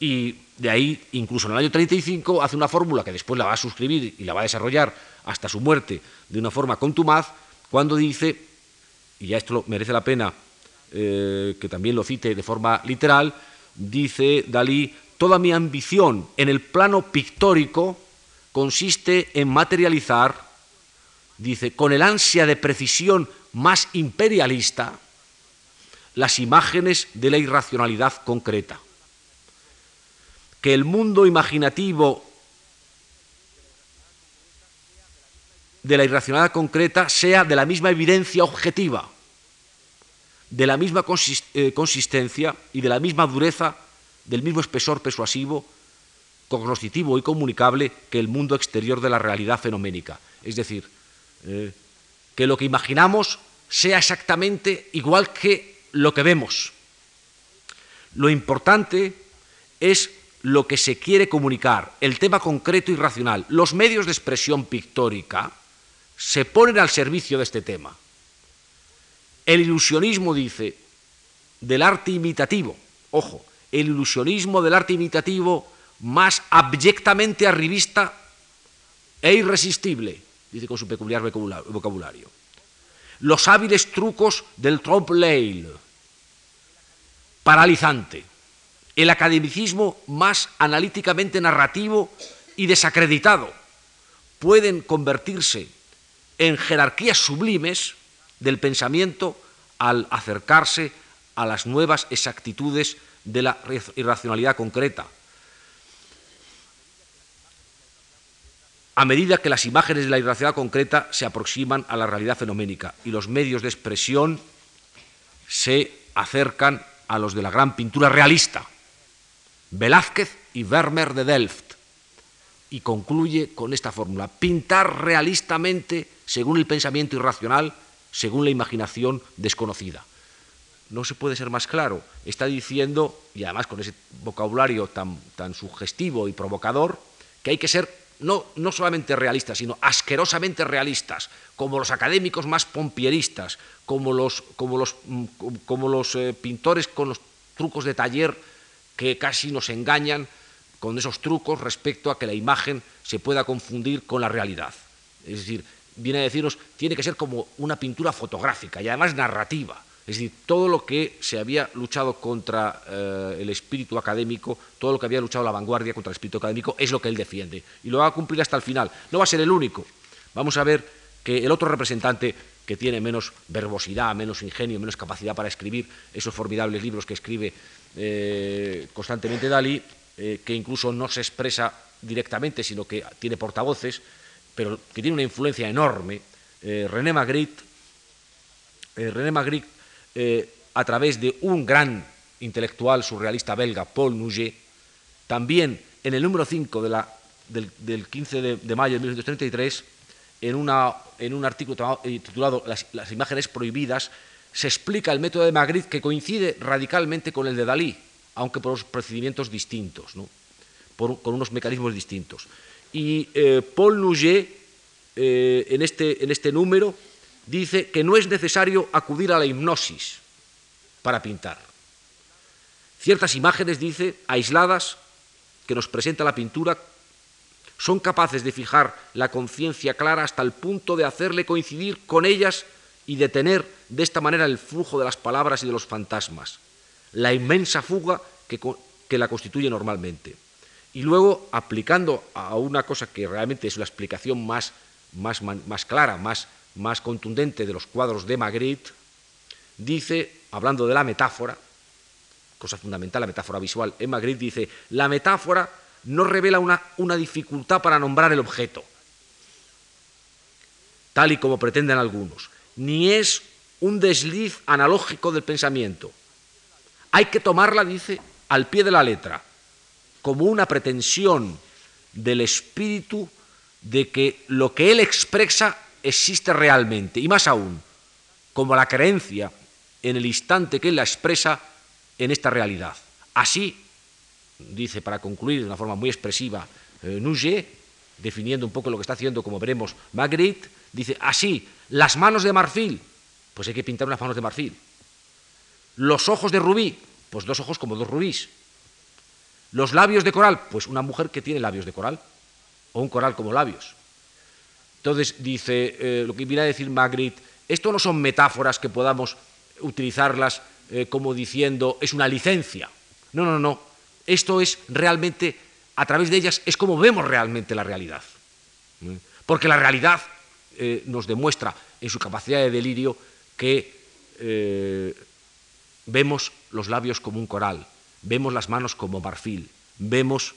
Y de ahí, incluso en el año 35, hace una fórmula que después la va a suscribir y la va a desarrollar hasta su muerte de una forma contumaz, cuando dice, y ya esto merece la pena eh, que también lo cite de forma literal, dice Dalí, toda mi ambición en el plano pictórico consiste en materializar, dice, con el ansia de precisión más imperialista, las imágenes de la irracionalidad concreta. Que el mundo imaginativo de la irracionalidad concreta sea de la misma evidencia objetiva de la misma eh, consistencia y de la misma dureza, del mismo espesor persuasivo, cognoscitivo y comunicable que el mundo exterior de la realidad fenoménica. Es decir, eh, que lo que imaginamos sea exactamente igual que lo que vemos. Lo importante es lo que se quiere comunicar, el tema concreto y racional. Los medios de expresión pictórica se ponen al servicio de este tema. El ilusionismo, dice, del arte imitativo, ojo, el ilusionismo del arte imitativo más abyectamente arribista e irresistible, dice con su peculiar vocabulario. Los hábiles trucos del trompe-l'œil, paralizante. El academicismo más analíticamente narrativo y desacreditado pueden convertirse en jerarquías sublimes del pensamiento al acercarse a las nuevas exactitudes de la irracionalidad concreta. A medida que las imágenes de la irracionalidad concreta se aproximan a la realidad fenoménica y los medios de expresión se acercan a los de la gran pintura realista, Velázquez y Vermeer de Delft, y concluye con esta fórmula, pintar realistamente según el pensamiento irracional según la imaginación desconocida. No se puede ser más claro. Está diciendo, y además con ese vocabulario tan, tan sugestivo y provocador, que hay que ser no, no, solamente realistas, sino asquerosamente realistas, como los académicos más pompieristas, como los, como los, mm, como los eh, pintores con los trucos de taller que casi nos engañan con esos trucos respecto a que la imagen se pueda confundir con la realidad. Es decir, viene a decirnos, tiene que ser como una pintura fotográfica y además narrativa. Es decir, todo lo que se había luchado contra eh, el espíritu académico, todo lo que había luchado la vanguardia contra el espíritu académico, es lo que él defiende. Y lo va a cumplir hasta el final. No va a ser el único. Vamos a ver que el otro representante que tiene menos verbosidad, menos ingenio, menos capacidad para escribir esos formidables libros que escribe eh, constantemente Dalí, eh, que incluso no se expresa directamente, sino que tiene portavoces, pero que tiene una influencia enorme, René Magritte, René Magritte eh, a través de un gran intelectual surrealista belga, Paul Nouget, también en el número 5 del, 15 de, mayo de 1933, en, un artículo titulado las, imágenes prohibidas, se explica el método de Magritte que coincide radicalmente con el de Dalí, aunque por procedimientos distintos, con unos mecanismos distintos. Y eh, Paul Nouget, eh, en, este, en este número, dice que no es necesario acudir a la hipnosis para pintar. Ciertas imágenes, dice, aisladas, que nos presenta la pintura, son capaces de fijar la conciencia clara hasta el punto de hacerle coincidir con ellas y detener de esta manera el flujo de las palabras y de los fantasmas, la inmensa fuga que, la constituye normalmente. Y luego, aplicando a una cosa que realmente es la explicación más, más, más clara, más, más contundente de los cuadros de Magritte, dice, hablando de la metáfora, cosa fundamental, la metáfora visual, en Magritte dice, la metáfora no revela una, una dificultad para nombrar el objeto, tal y como pretenden algunos, ni es un desliz analógico del pensamiento. Hay que tomarla, dice, al pie de la letra, como una pretensión del espíritu de que lo que él expresa existe realmente, y más aún, como la creencia en el instante que él la expresa en esta realidad. Así, dice para concluir de una forma muy expresiva eh, definiendo un poco lo que está haciendo, como veremos, Magritte, dice, así, las manos de marfil, pues hay que pintar unas manos de marfil. Los ojos de rubí, pues dos ojos como dos rubíes. Los labios de coral, pues una mujer que tiene labios de coral, o un coral como labios. Entonces dice, eh, lo que viene a decir Magritte, esto no son metáforas que podamos utilizarlas eh, como diciendo es una licencia. No, no, no. Esto es realmente, a través de ellas, es como vemos realmente la realidad. ¿Mm? Porque la realidad eh, nos demuestra en su capacidad de delirio que vemos los labios como un coral, vemos las manos como marfil, vemos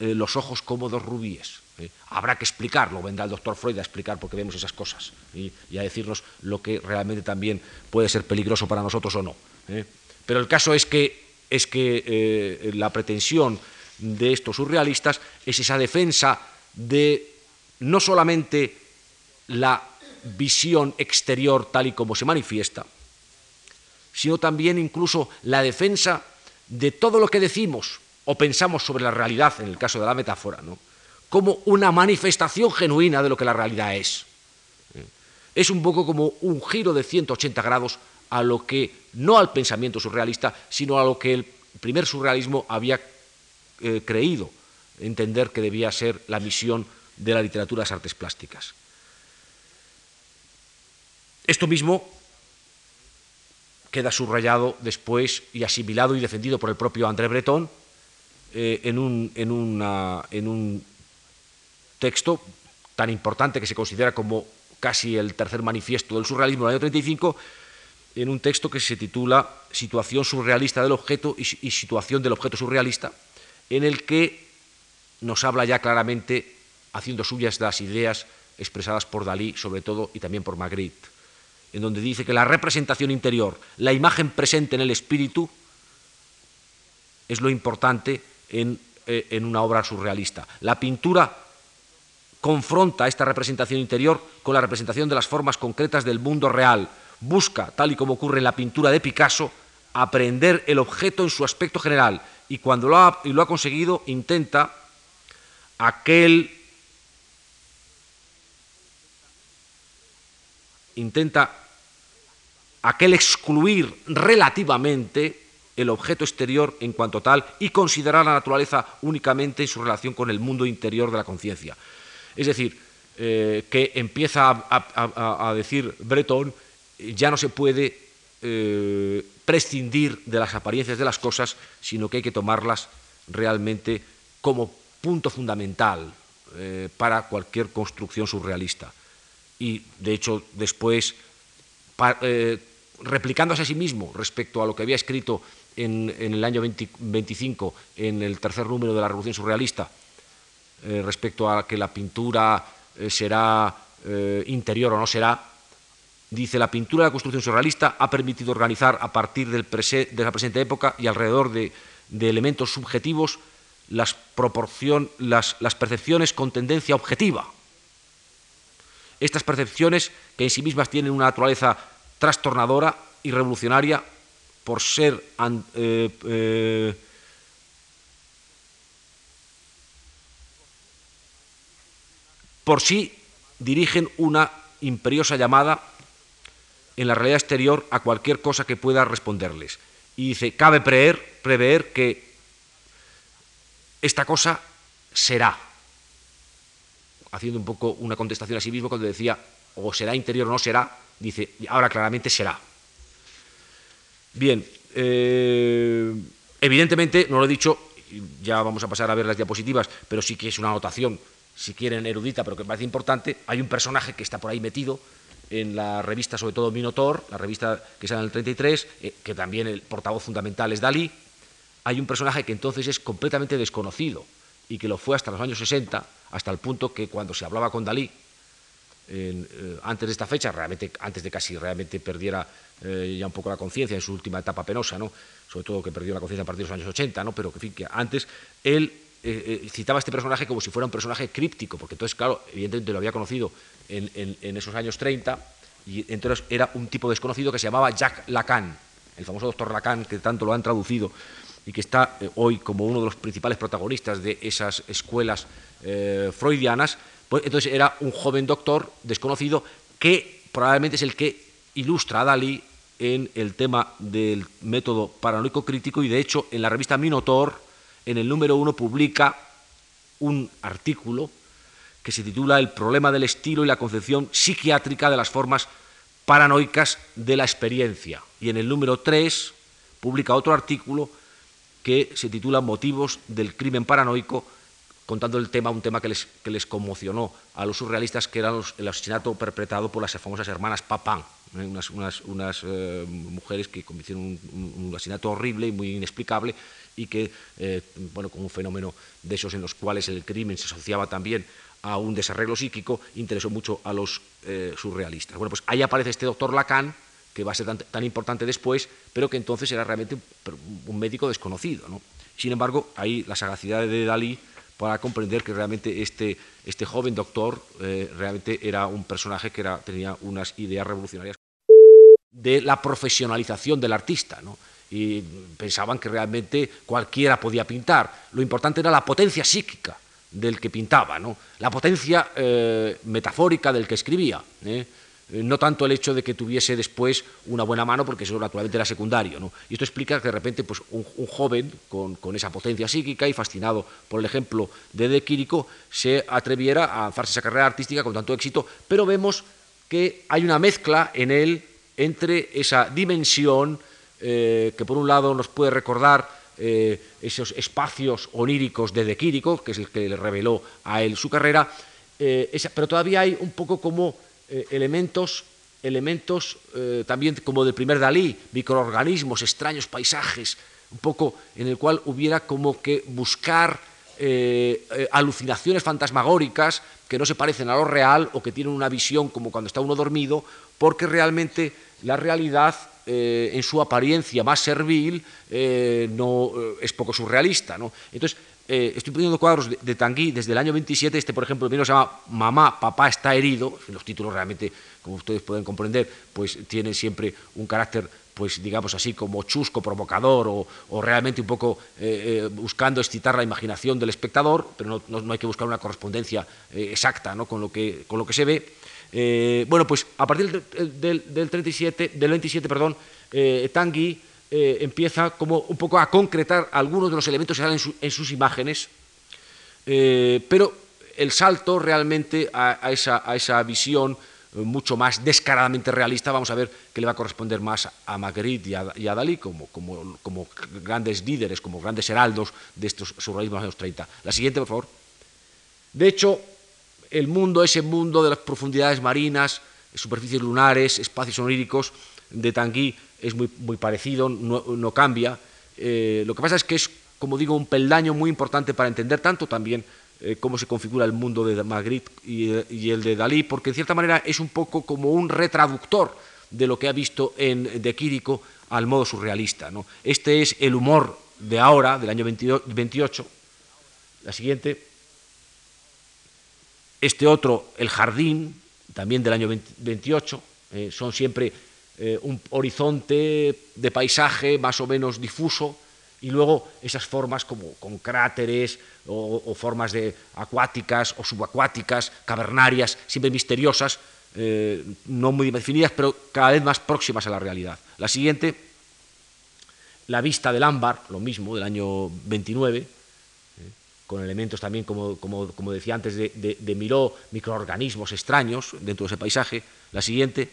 eh, los ojos como dos rubíes. ¿Eh? Habrá que explicarlo, vendrá el doctor Freud a explicar por qué vemos esas cosas y a decirnos lo que realmente también puede ser peligroso para nosotros o no. ¿eh? Pero el caso es que, es que la pretensión de estos surrealistas es esa defensa de no solamente la visión exterior tal y como se manifiesta, sino también incluso la defensa de todo lo que decimos o pensamos sobre la realidad, en el caso de la metáfora, ¿no? Como una manifestación genuina de lo que la realidad es. Es un poco como un giro de 180 grados a lo que, no al pensamiento surrealista, sino a lo que el primer surrealismo había eh, creído entender que debía ser la misión de la literatura las artes plásticas. Esto mismo queda subrayado después y asimilado y defendido por el propio André Breton eh, en, un, en un texto tan importante que se considera como casi el tercer manifiesto del surrealismo del año 35, en un texto que se titula Situación surrealista del objeto y, situación del objeto surrealista, en el que nos habla ya claramente, haciendo suyas las ideas expresadas por Dalí, sobre todo, y también por Magritte en donde dice que la representación interior, la imagen presente en el espíritu, es lo importante en, eh, una obra surrealista. La pintura confronta esta representación interior con la representación de las formas concretas del mundo real. Busca, tal y como ocurre en la pintura de Picasso, aprender el objeto en su aspecto general y cuando lo ha, y lo ha conseguido intenta aquel intenta aquel excluir relativamente el objeto exterior en cuanto tal y considerar la naturaleza únicamente en su relación con el mundo interior de la conciencia. Es decir, eh, que empieza a, decir Breton, ya no se puede eh, prescindir de las apariencias de las cosas, sino que hay que tomarlas realmente como punto fundamental eh, para cualquier construcción surrealista. Y, de hecho, después replicándose a sí mismo respecto a lo que había escrito en, el año 25 en el tercer número de la Revolución Surrealista, eh, respecto a que la pintura eh, será eh, interior o no será, dice, la pintura de la construcción surrealista ha permitido organizar a partir del de la presente época y alrededor de, elementos subjetivos las, las, las percepciones con tendencia objetiva. Estas percepciones, que en sí mismas tienen una naturaleza trastornadora y revolucionaria por ser por sí dirigen una imperiosa llamada en la realidad exterior a cualquier cosa que pueda responderles. Y dice, cabe prever, prever que esta cosa será, haciendo un poco una contestación a sí mismo cuando decía, o será interior o no será, dice, ahora claramente será. Bien, eh, evidentemente, no lo he dicho, ya vamos a pasar a ver las diapositivas, pero sí que es una anotación, si quieren, erudita, pero que me parece importante. Hay un personaje que está por ahí metido en la revista, sobre todo Minotor, la revista que sale en el 33, eh, que también el portavoz fundamental es Dalí. Hay un personaje que entonces es completamente desconocido y que lo fue hasta los años 60, hasta el punto que cuando se hablaba con Dalí, eh, antes de esta fecha, realmente, antes de casi realmente perdiera eh, ya un poco la conciencia en su última etapa penosa, ¿no? sobre todo que perdió la conciencia a partir de los años 80, ¿no? pero que, fin, que antes él eh, citaba a este personaje como si fuera un personaje críptico, porque entonces, claro, evidentemente lo había conocido en, esos años 30, y entonces era un tipo desconocido que se llamaba Jacques Lacan, el famoso doctor Lacan, que tanto lo han traducido y que está hoy como uno de los principales protagonistas de esas escuelas freudianas, pues entonces era un joven doctor desconocido que probablemente es el que ilustra a Dalí en el tema del método paranoico crítico y de hecho en la revista Minotor, en el número uno, publica un artículo que se titula El problema del estilo y la concepción psiquiátrica de las formas paranoicas de la experiencia. Y en el número 3 publica otro artículo que se titula Motivos del crimen paranoico contando el tema, un tema que les, conmocionó a los surrealistas, que era el asesinato perpetrado por las famosas hermanas Papin, ¿eh? unas, eh, mujeres que cometieron un, asesinato horrible y muy inexplicable y que, eh, bueno, como un fenómeno de esos en los cuales el crimen se asociaba también a un desarreglo psíquico, interesó mucho a los surrealistas. Bueno, pues ahí aparece este doctor Lacan, que va a ser tan, tan importante después, pero que entonces era realmente un, un médico desconocido. ¿no? Sin embargo, ahí la sagacidad de Dalí para comprender que realmente este, este joven doctor eh, realmente era un personaje que era, tenía unas ideas revolucionarias de la profesionalización del artista. ¿no? Y pensaban que realmente cualquiera podía pintar. Lo importante era la potencia psíquica del que pintaba, ¿no? la potencia eh, metafórica del que escribía. ¿eh? Eh, no tanto el hecho de que tuviese después una buena mano, porque eso naturalmente era secundario. ¿no? Y esto explica que de repente pues, un, joven con, esa potencia psíquica y fascinado por el ejemplo de De Quirico se atreviera a lanzarse esa carrera artística con tanto éxito, pero vemos que hay una mezcla en él entre esa dimensión eh, que por un lado nos puede recordar eh, esos espacios oníricos de De Quirico, que es el que le reveló a él su carrera, pero todavía hay un poco como eh, elementos, elementos eh, también como del primer Dalí, microorganismos, extraños paisajes, un poco en el cual hubiera como que buscar eh, alucinaciones fantasmagóricas que no se parecen a lo real o que tienen una visión como cuando está uno dormido, porque realmente la realidad en su apariencia más servil no, es poco surrealista. ¿no? Entonces, eh, estoy poniendo cuadros de, Tanguy desde el año 27, este por ejemplo, primero se llama Mamá, papá está herido, los títulos realmente, como ustedes pueden comprender, pues tienen siempre un carácter, pues digamos así, como chusco, provocador o, realmente un poco eh, eh, buscando excitar la imaginación del espectador, pero no, hay que buscar una correspondencia exacta ¿no? con, lo que, con lo que se ve. bueno, pues a partir del, del, 37, del 27, perdón, Tanguy eh, empieza como un poco a concretar algunos de los elementos que salen en, sus imágenes, eh, pero el salto realmente a, esa, visión eh, mucho más descaradamente realista, vamos a ver que le va a corresponder más a Magritte y a, Dalí como, como, grandes líderes, como grandes heraldos de estos surrealismos de los años 30. La siguiente, por favor. De hecho, el mundo, ese mundo de las profundidades marinas, superficies lunares, espacios oníricos de Tanguy, es muy, muy parecido, no, cambia. Eh, lo que pasa es que es, como digo, un peldaño muy importante para entender tanto también eh, cómo se configura el mundo de Magritte y, el de Dalí, porque en cierta manera es un poco como un retraductor de lo que ha visto en De Quirico al modo surrealista. ¿no? Este es el humor de ahora, del año 28. La siguiente. Este otro, El Jardín, también del año 28. Eh, son siempre eh, un horizonte de paisaje más o menos difuso y luego esas formas como con cráteres o, formas de acuáticas o subacuáticas, cavernarias, siempre misteriosas, no muy definidas, pero cada vez más próximas a la realidad. La siguiente, la vista del ámbar, lo mismo, del año 29, con elementos también, como, como, decía antes, de, de, Miró, microorganismos extraños dentro de ese paisaje. La siguiente,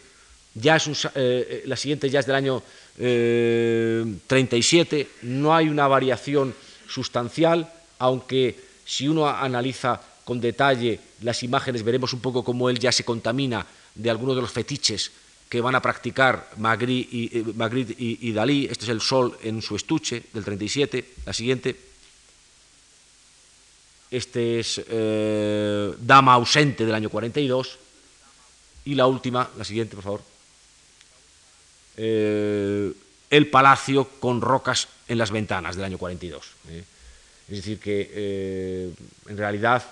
ya eh, eh, la siguiente ya es del año 37, eh, no hay una variación sustancial, aunque si uno analiza con detalle las imágenes veremos un poco cómo él ya se contamina de algunos de los fetiches que van a practicar Magritte y, y Dalí. Este es el sol en su estuche del 37. La siguiente. Este es eh, Dama ausente del año 42. Y la última, la siguiente, por favor. Eh, el palacio con rocas en las ventanas del año 42. ¿eh? Es decir, que en realidad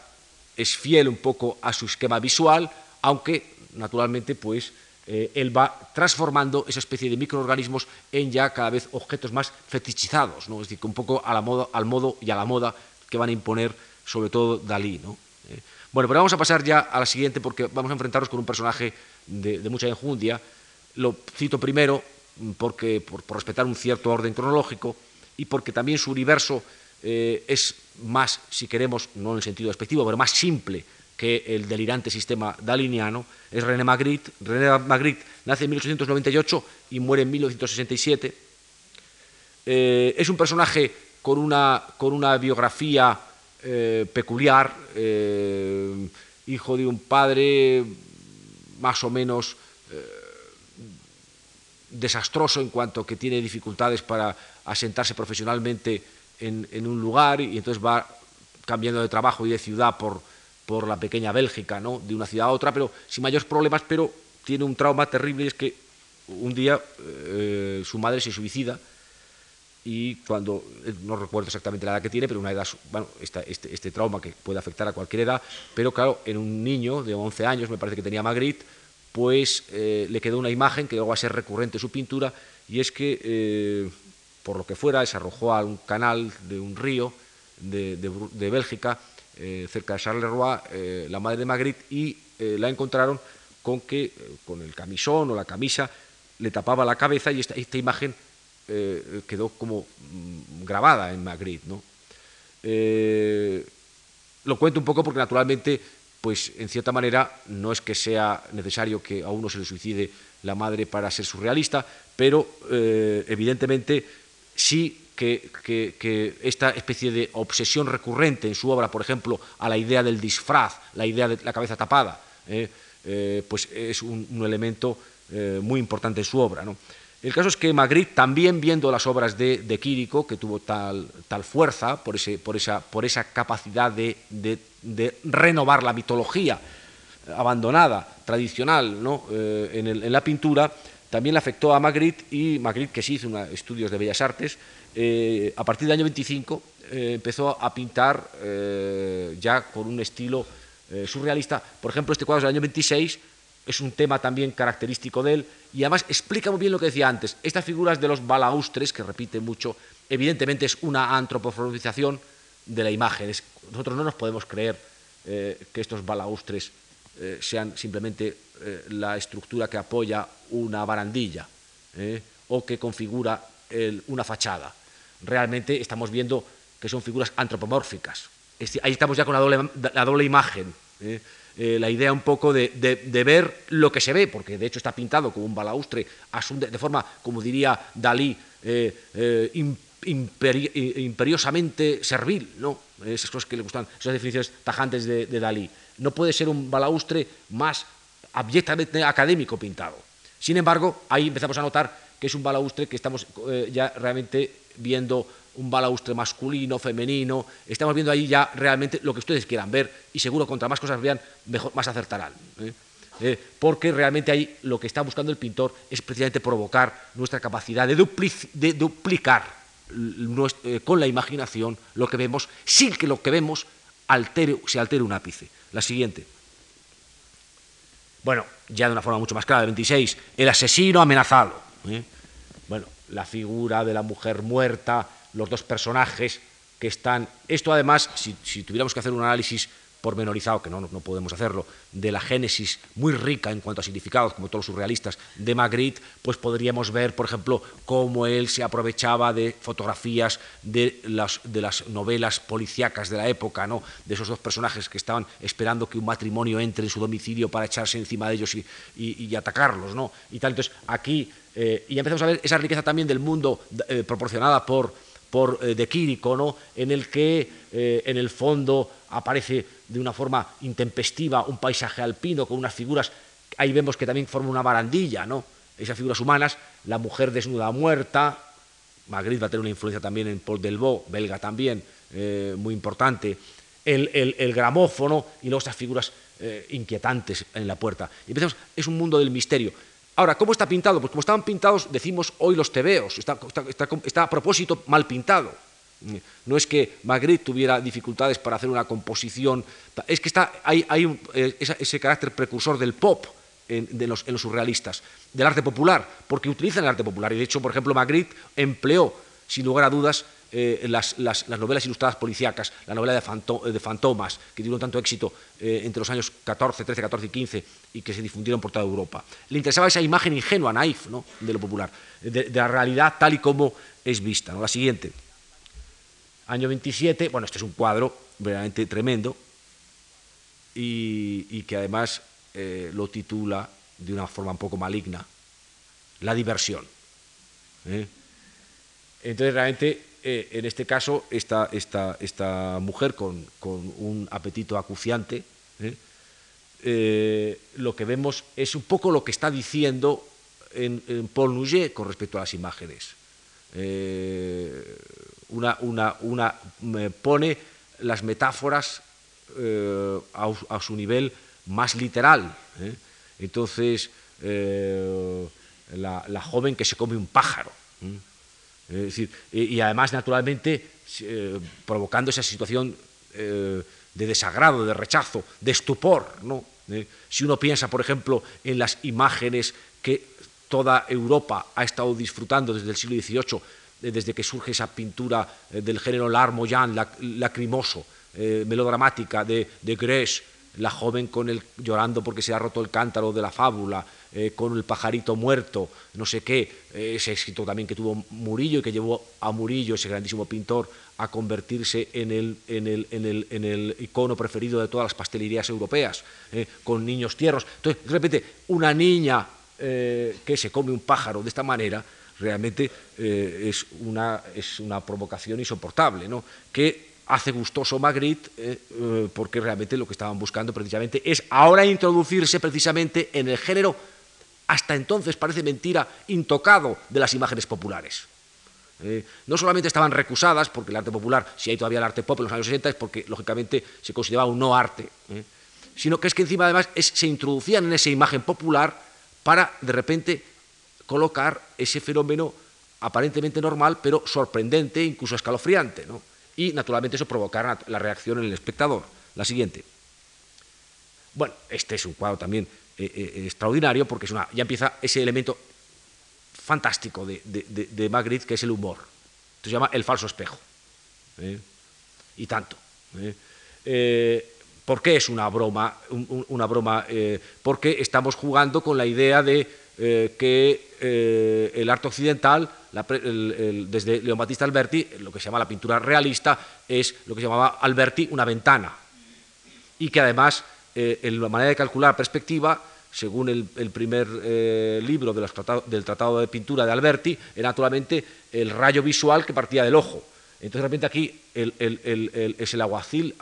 es fiel un poco a su esquema visual, aunque naturalmente pues él va transformando esa especie de microorganismos en ya cada vez objetos más fetichizados, ¿no? es decir, que un poco a la moda, al modo y a la moda que van a imponer sobre todo Dalí. ¿no? Eh, bueno, pero vamos a pasar ya a la siguiente porque vamos a enfrentarnos con un personaje de, mucha enjundia. Lo cito primero porque, por, respetar un cierto orden cronológico y porque también su universo eh, es más, si queremos, no en el sentido despectivo, pero más simple que el delirante sistema daliniano, es René Magritte. René Magritte nace en 1898 y muere en 1967. Eh, es un personaje con una, con una biografía eh, peculiar, eh, hijo de un padre más o menos desastroso en cuanto que tiene dificultades para asentarse profesionalmente en, un lugar y entonces va cambiando de trabajo y de ciudad por, por la pequeña Bélgica, ¿no? de una ciudad a otra, pero sin mayores problemas, pero tiene un trauma terrible y es que un día su madre se suicida y cuando, eh, no recuerdo exactamente la edad que tiene, pero una edad, bueno, este, este, trauma que puede afectar a cualquier edad, pero claro, en un niño de 11 años, me parece que tenía Magritte, pues eh, le quedó una imagen que luego va a ser recurrente en su pintura, y es que, eh, por lo que fuera, se arrojó a un canal de un río de, de, Bélgica, cerca de Charleroi, la madre de Magritte, y la encontraron con que, con el camisón o la camisa, le tapaba la cabeza y esta, esta imagen eh, quedó como mm, grabada en Magritte. ¿no? Eh, lo cuento un poco porque naturalmente, pues en cierta manera, no es que sea necesario que a uno se le suicide la madre para ser surrealista, pero eh, evidentemente sí que, esta especie de obsesión recurrente en su obra, por ejemplo, a la idea del disfraz, la idea de la cabeza tapada, pues es un, elemento muy importante en su obra. ¿no? El caso es que Magritte, también viendo las obras de, de Quirico, que tuvo tal, tal fuerza por, ese, por, esa, por, esa, capacidad de, renovar la mitología abandonada, tradicional, ¿no? Eh, en, la pintura, también le afectó a Magritte y Magritte, que sí hizo estudios de bellas artes, eh, a partir del año 25 eh, empezó a pintar ya con un estilo surrealista. Por ejemplo, este cuadro del año 26 es un tema también característico de él, y además explica muy bien lo que decía antes. Estas figuras de los balaustres, que repite mucho, evidentemente es una antropomorfización de la imagen. nosotros no nos podemos creer eh, que estos balaustres eh, sean simplemente eh, la estructura que apoya una barandilla o que configura una fachada. Realmente estamos viendo que son figuras antropomórficas. ahí estamos ya con la doble, la doble imagen. Eh, la idea un poco de, ver lo que se ve, porque de hecho está pintado como un balaustre, de forma, como diría Dalí, eh, eh, imperiosamente servil, ¿no? esas cosas que le gustan, esas definiciones tajantes de, Dalí. No puede ser un balaustre más abyectamente académico pintado. Sin embargo, ahí empezamos a notar que es un balaustre que estamos ya realmente viendo un balaustre masculino, femenino. Estamos viendo ahí ya realmente lo que ustedes quieran ver y seguro contra más cosas vean, mejor, más acertarán. ¿eh? Eh, porque realmente ahí lo que está buscando el pintor es precisamente provocar nuestra capacidad de, duplicar eh, con la imaginación lo que vemos sin que lo que vemos altere, se altere un ápice. La siguiente. Bueno, ya de una forma mucho más clara, el 26, el asesino amenazado. Bueno, la figura de la mujer muerta, los dos personajes que están... Esto además, si, tuviéramos que hacer un análisis pormenorizado, que no, no podemos hacerlo, de la génesis muy rica en cuanto a significados, como todos los surrealistas, de Magritte, pues podríamos ver, por ejemplo, cómo él se aprovechaba de fotografías de las, de las novelas policíacas de la época, ¿no? de esos dos personajes que estaban esperando que un matrimonio entre en su domicilio para echarse encima de ellos y, y, atacarlos. ¿no? Y tal. Entonces, aquí, eh, y empezamos a ver esa riqueza también del mundo eh, proporcionada por por eh, de Quirico, ¿no? en el que eh, en el fondo aparece de una forma intempestiva un paisaje alpino con unas figuras, ahí vemos que también forma una barandilla, ¿no? esas figuras humanas, la mujer desnuda muerta, Magritte va a tener una influencia también en Paul Delvaux, belga también, eh, muy importante, el, gramófono y luego estas figuras inquietantes en la puerta. Y empezamos, es un mundo del misterio. Ahora, ¿cómo está pintado? Pues como estaban pintados, decimos hoy los tebeos, está, a propósito mal pintado. No es que Magritte tuviera dificultades para hacer una composición, es que está, hay, eh, ese carácter precursor del pop en, los, en los surrealistas, del arte popular, porque utilizan el arte popular. Y de hecho, por ejemplo, Magritte empleó, sin lugar a dudas, eh, las, novelas ilustradas policíacas, la novela de, de Fantomas, que tuvieron tanto éxito eh, entre los años 14, 13, 14 y 15 y que se difundieron por toda Europa. Le interesaba esa imagen ingenua, naif, ¿no? de lo popular, de, la realidad tal y como es vista. La siguiente. Año 27, bueno, este es un cuadro verdaderamente tremendo y, que además eh, lo titula de una forma un poco maligna, La diversión. Entonces, realmente eh, en este caso, esta, esta, mujer con, un apetito acuciante, ¿eh? Eh, lo que vemos es un poco lo que está diciendo en, Paul Nouget con respecto a las imágenes. una, pone las metáforas a, su nivel más literal. Entonces, la, joven que se come un pájaro decir, y, además, naturalmente, eh, provocando esa situación eh, de desagrado, de rechazo, de estupor. ¿no? Eh, si uno piensa, por ejemplo, en las imágenes que toda Europa ha estado disfrutando desde el siglo XVIII, desde que surge esa pintura del género larmoyant, lacrimoso, melodramática de, de Grèce, la joven con el, llorando porque se ha roto el cántaro de la fábula, eh, con el pajarito muerto, no sé qué, eh, ese éxito también que tuvo Murillo y que llevó a Murillo, ese grandísimo pintor, a convertirse en el, en el, en el, en el icono preferido de todas las pastelerías europeas, eh, con niños tierros. Entonces, de repente, una niña que se come un pájaro de esta manera, realmente es, una, es una provocación insoportable, ¿no? que hace gustoso Magritte, eh, porque realmente lo que estaban buscando precisamente es ahora introducirse precisamente en el género, hasta entonces parece mentira, intocado de las imágenes populares. Eh, no solamente estaban recusadas, porque el arte popular, si hay todavía el arte pop en los años 60, es porque lógicamente se consideraba un no arte, sino que es que encima además se introducían en esa imagen popular para de repente colocar ese fenómeno aparentemente normal, pero sorprendente, incluso escalofriante. ¿no? y naturalmente eso provocará la reacción en el espectador. La siguiente. Bueno, este es un cuadro también eh, eh, extraordinario porque es una, ya empieza ese elemento fantástico de, de, Magritte que es el humor. Esto se llama el falso espejo. ¿eh? Y tanto. ¿Por qué es una broma? una broma porque estamos jugando con la idea de que el arte occidental desde Leon Battista Alberti, lo que se llama la pintura realista, es lo que llamaba Alberti una ventana. Y que además, en la manera de calcular perspectiva, según el, primer eh, libro del Tratado de Pintura de Alberti, era naturalmente el rayo visual que partía del ojo. Entonces, de repente aquí es el aguacil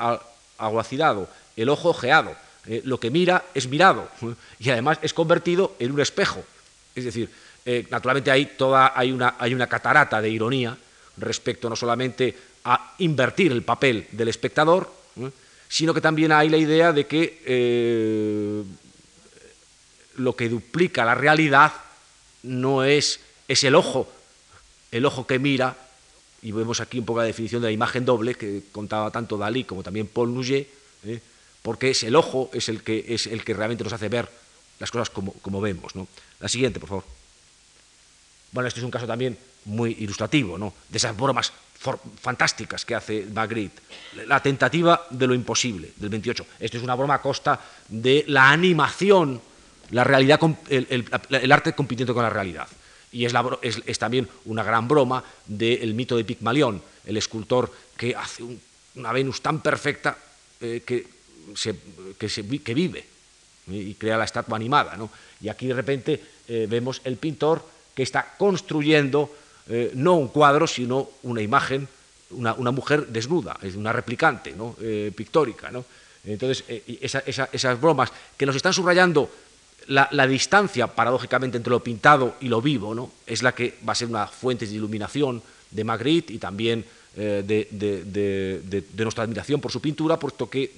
aguacilado, el ojo ojeado. Eh, lo que mira es mirado [LAUGHS] y además es convertido en un espejo. Es decir, eh, naturalmente hay, toda, hay, una, hay una catarata de ironía respecto no solamente a invertir el papel del espectador, sino que también hay la idea de que eh, lo que duplica la realidad no es, es el ojo, el ojo que mira, y vemos aquí un poco la definición de la imagen doble que contaba tanto Dalí como también Paul Nouget, ¿eh? porque es el ojo es el que, es el que realmente nos hace ver las cosas como, como vemos. ¿no? La siguiente, por favor. Bueno, este es un caso también muy ilustrativo, ¿no? de esas bromas fantásticas que hace Magritte. La tentativa de lo imposible, del 28. Esto es una broma a costa de la animación, la realidad, el, arte compitiendo con la realidad. Y es, también una gran broma del mito de Pigmalión, el escultor que hace una Venus tan perfecta eh, que, que, vive y crea la estatua animada. Y aquí de repente eh, vemos el pintor que está construyendo eh, no un cuadro, sino una imagen, una, mujer desnuda, es una replicante ¿no? Eh, pictórica. ¿no? Entonces, eh, esas bromas que nos están subrayando la, distancia, paradójicamente, entre lo pintado y lo vivo, ¿no? es la que va a ser una fuente de iluminación de Magritte y también de, nuestra admiración por su pintura, puesto que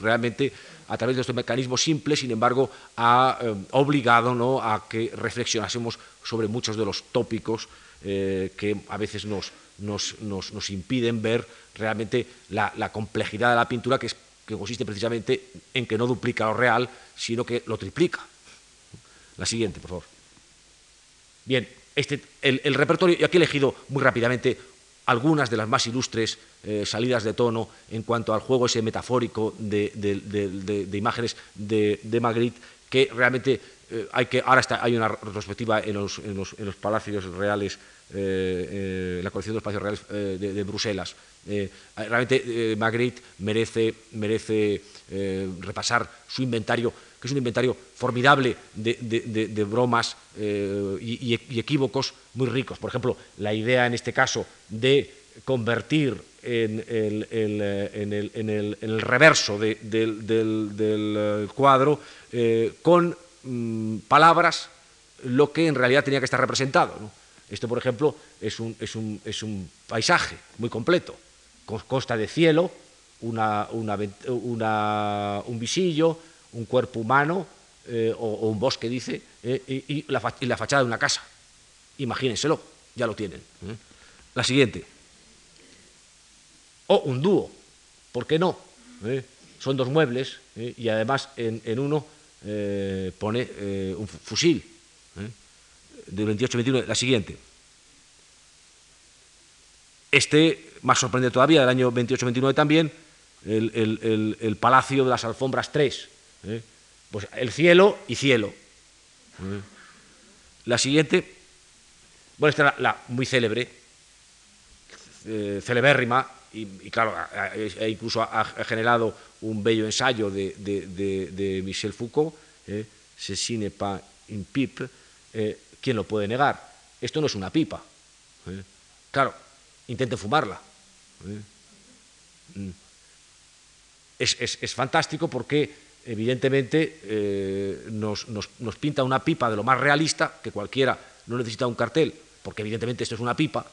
realmente a través de estos mecanismos simples, sin embargo, ha obligado ¿no? a que reflexionásemos sobre muchos de los tópicos eh, que a veces nos, nos, impiden ver realmente la, complejidad de la pintura, que, es, que consiste precisamente en que no duplica lo real, sino que lo triplica. La siguiente, por favor. Bien, este, el, repertorio, y aquí he elegido muy rápidamente algunas de las más ilustres eh, salidas de tono en cuanto al juego ese metafórico de, imágenes de, Magritte, que realmente eh, hay que, ahora está, hay una retrospectiva en los, en los, en los palacios reales, eh, eh, la colección de los palacios reales de, Bruselas. realmente Magritte merece, merece repasar su inventario, es un inventario formidable de, bromas y, equívocos muy ricos. Por ejemplo, la idea en este caso de convertir en el, reverso del, cuadro con palabras lo que en realidad tenía que estar representado. Esto, por ejemplo, es un, es un, es un paisaje muy completo. Costa de cielo, un visillo, un cuerpo humano eh, o, un bosque, dice, eh, y, la, fachada de una casa. Imagínenselo, ya lo tienen. ¿eh? La siguiente. O un dúo, ¿por qué no? Son dos muebles y además en, uno pone un fusil de 28-21, la siguiente. Este, más sorprendente todavía, del año 28-29 también, el, Palacio de las Alfombras 3. Pues el cielo y cielo. La siguiente, bueno, esta es la, muy célebre, celebérrima, y, claro, incluso ha, generado un bello ensayo de, Michel Foucault, eh, n'est pas une pipe, eh, ¿quién lo puede negar? Esto no es una pipa. Eh. Claro, intente fumarla. Eh. Mm. Es, fantástico porque evidentemente nos, nos, pinta una pipa de lo más realista, que cualquiera no necesita un cartel, porque evidentemente esto es una pipa,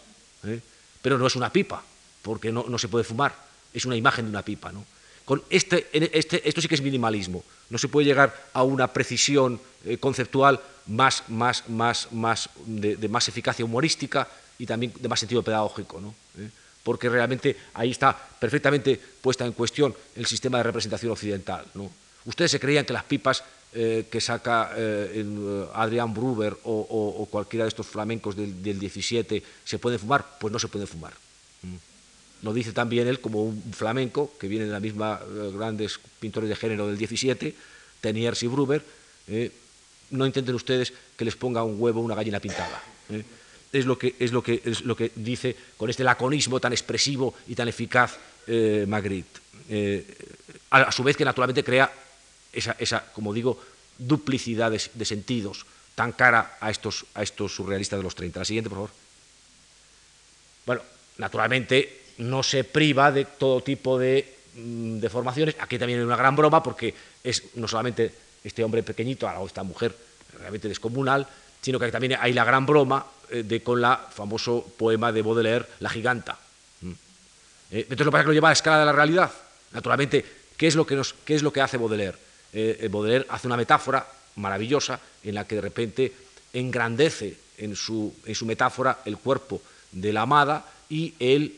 pero no es una pipa, porque no, no, se puede fumar, es una imagen de una pipa. ¿no? Con este, este, esto sí que es minimalismo. No se puede llegar a una precisión eh, conceptual más, más, más, más de, más eficacia humorística y también de más sentido pedagógico. ¿no? ¿Eh? Porque realmente ahí está perfectamente puesta en cuestión el sistema de representación occidental. ¿no? Ustedes se creían que las pipas eh, que saca Adrián Bruber o, cualquiera de estos flamencos del, del 17 se pueden fumar, pues no se pueden fumar. Lo dice también él como un flamenco, que viene de la misma eh, grandes pintores de género del 17, Teniers y Bruber. Eh, no intenten ustedes que les ponga un huevo una gallina pintada. Eh. Es, lo que, es, lo que, es lo que dice con este laconismo tan expresivo y tan eficaz Magritte. A, su vez que naturalmente crea esa, esa como digo, duplicidad de, de, sentidos tan cara a estos, a estos surrealistas de los 30. La siguiente, por favor. Bueno, naturalmente no se priva de todo tipo de mm, deformaciones. Aquí también hay una gran broma porque es no solamente este hombre pequeñito, o esta mujer realmente descomunal, sino que también hay la gran broma eh, de con la famoso poema de Baudelaire, La giganta. Mm. Eh, entonces lo que pasa es que lo lleva a la escala de la realidad. Naturalmente, ¿qué es lo que, nos, qué es lo que hace Baudelaire? Eh, Baudelaire hace una metáfora maravillosa en la que de repente engrandece en su, metáfora el cuerpo de la amada y él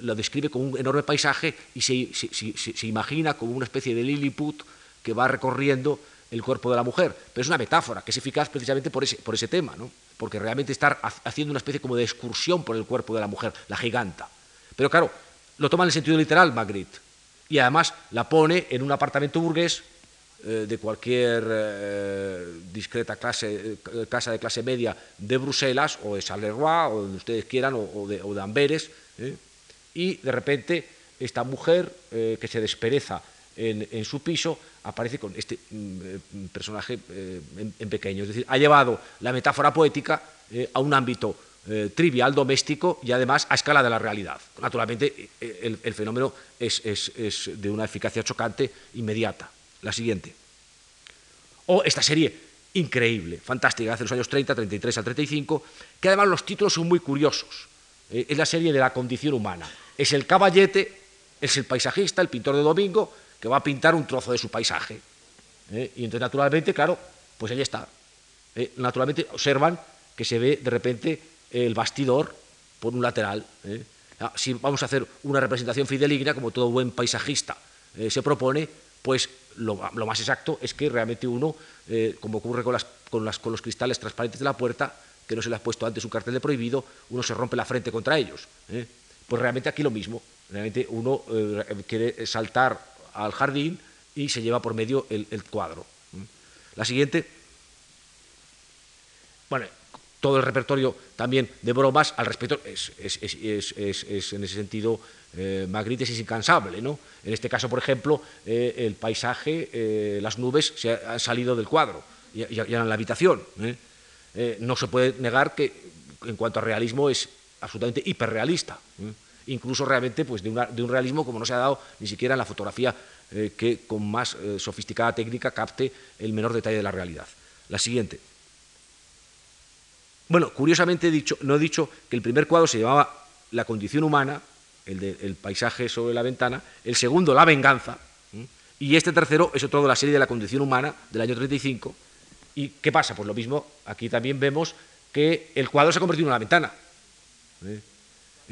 lo describe como un enorme paisaje y se, imagina como una especie de Lilliput que va recorriendo el cuerpo de la mujer. Pero es una metáfora que es eficaz precisamente por ese, tema, ¿no? porque realmente está haciendo una especie como de excursión por el cuerpo de la mujer, la giganta. Pero claro, lo toma en el sentido literal Magritte y además la pone en un apartamento burgués eh, de cualquier eh, discreta eh, casa de clase media de Bruselas o de Charleroi o donde ustedes quieran o, de, o de, Amberes y de repente esta mujer que se despereza en, su piso aparece con este mm, personaje en, pequeño. Es decir, ha llevado la metáfora poética a un ámbito trivial, doméstico y además a escala de la realidad. Naturalmente, el, fenómeno es, de una eficacia chocante inmediata. La siguiente. O esta serie increíble, fantástica, hace los años 30, 33 al 35, que además los títulos son muy curiosos. Eh, es la serie de la condición humana. Es el caballete, es el paisajista, el pintor de domingo, que va a pintar un trozo de su paisaje. Eh, y entonces, naturalmente, claro, pues ahí está. Eh, naturalmente, observan que se ve de repente el bastidor por un lateral. Ah, si vamos a hacer una representación fideligna, como todo buen paisajista se propone, pues lo, más exacto es que realmente uno, eh, como ocurre con, los cristales transparentes de la puerta, que no se le ha puesto antes un cartel de prohibido, uno se rompe la frente contra ellos. ¿eh? Pues realmente aquí lo mismo. Realmente uno eh, quiere saltar al jardín y se lleva por medio el, cuadro. La siguiente. Bueno, todo el repertorio también de bromas al respecto es, en ese sentido eh, Magritte es incansable. ¿no? En este caso, por ejemplo, eh, el paisaje, eh, las nubes se han salido del cuadro y, en la habitación. no se puede negar que en cuanto a realismo es absolutamente hiperrealista. Incluso realmente pues, de, de, un realismo como no se ha dado ni siquiera en la fotografía que con más sofisticada técnica capte el menor detalle de la realidad. La siguiente. Bueno, curiosamente dicho, no he dicho que el primer cuadro se llamaba La condición humana, el paisaje sobre la ventana, el segundo La venganza, y este tercero es otro de la serie de la condición humana del año 35. ¿Y qué pasa? Pues lo mismo, aquí también vemos que el cuadro se ha convertido en una ventana. ¿eh?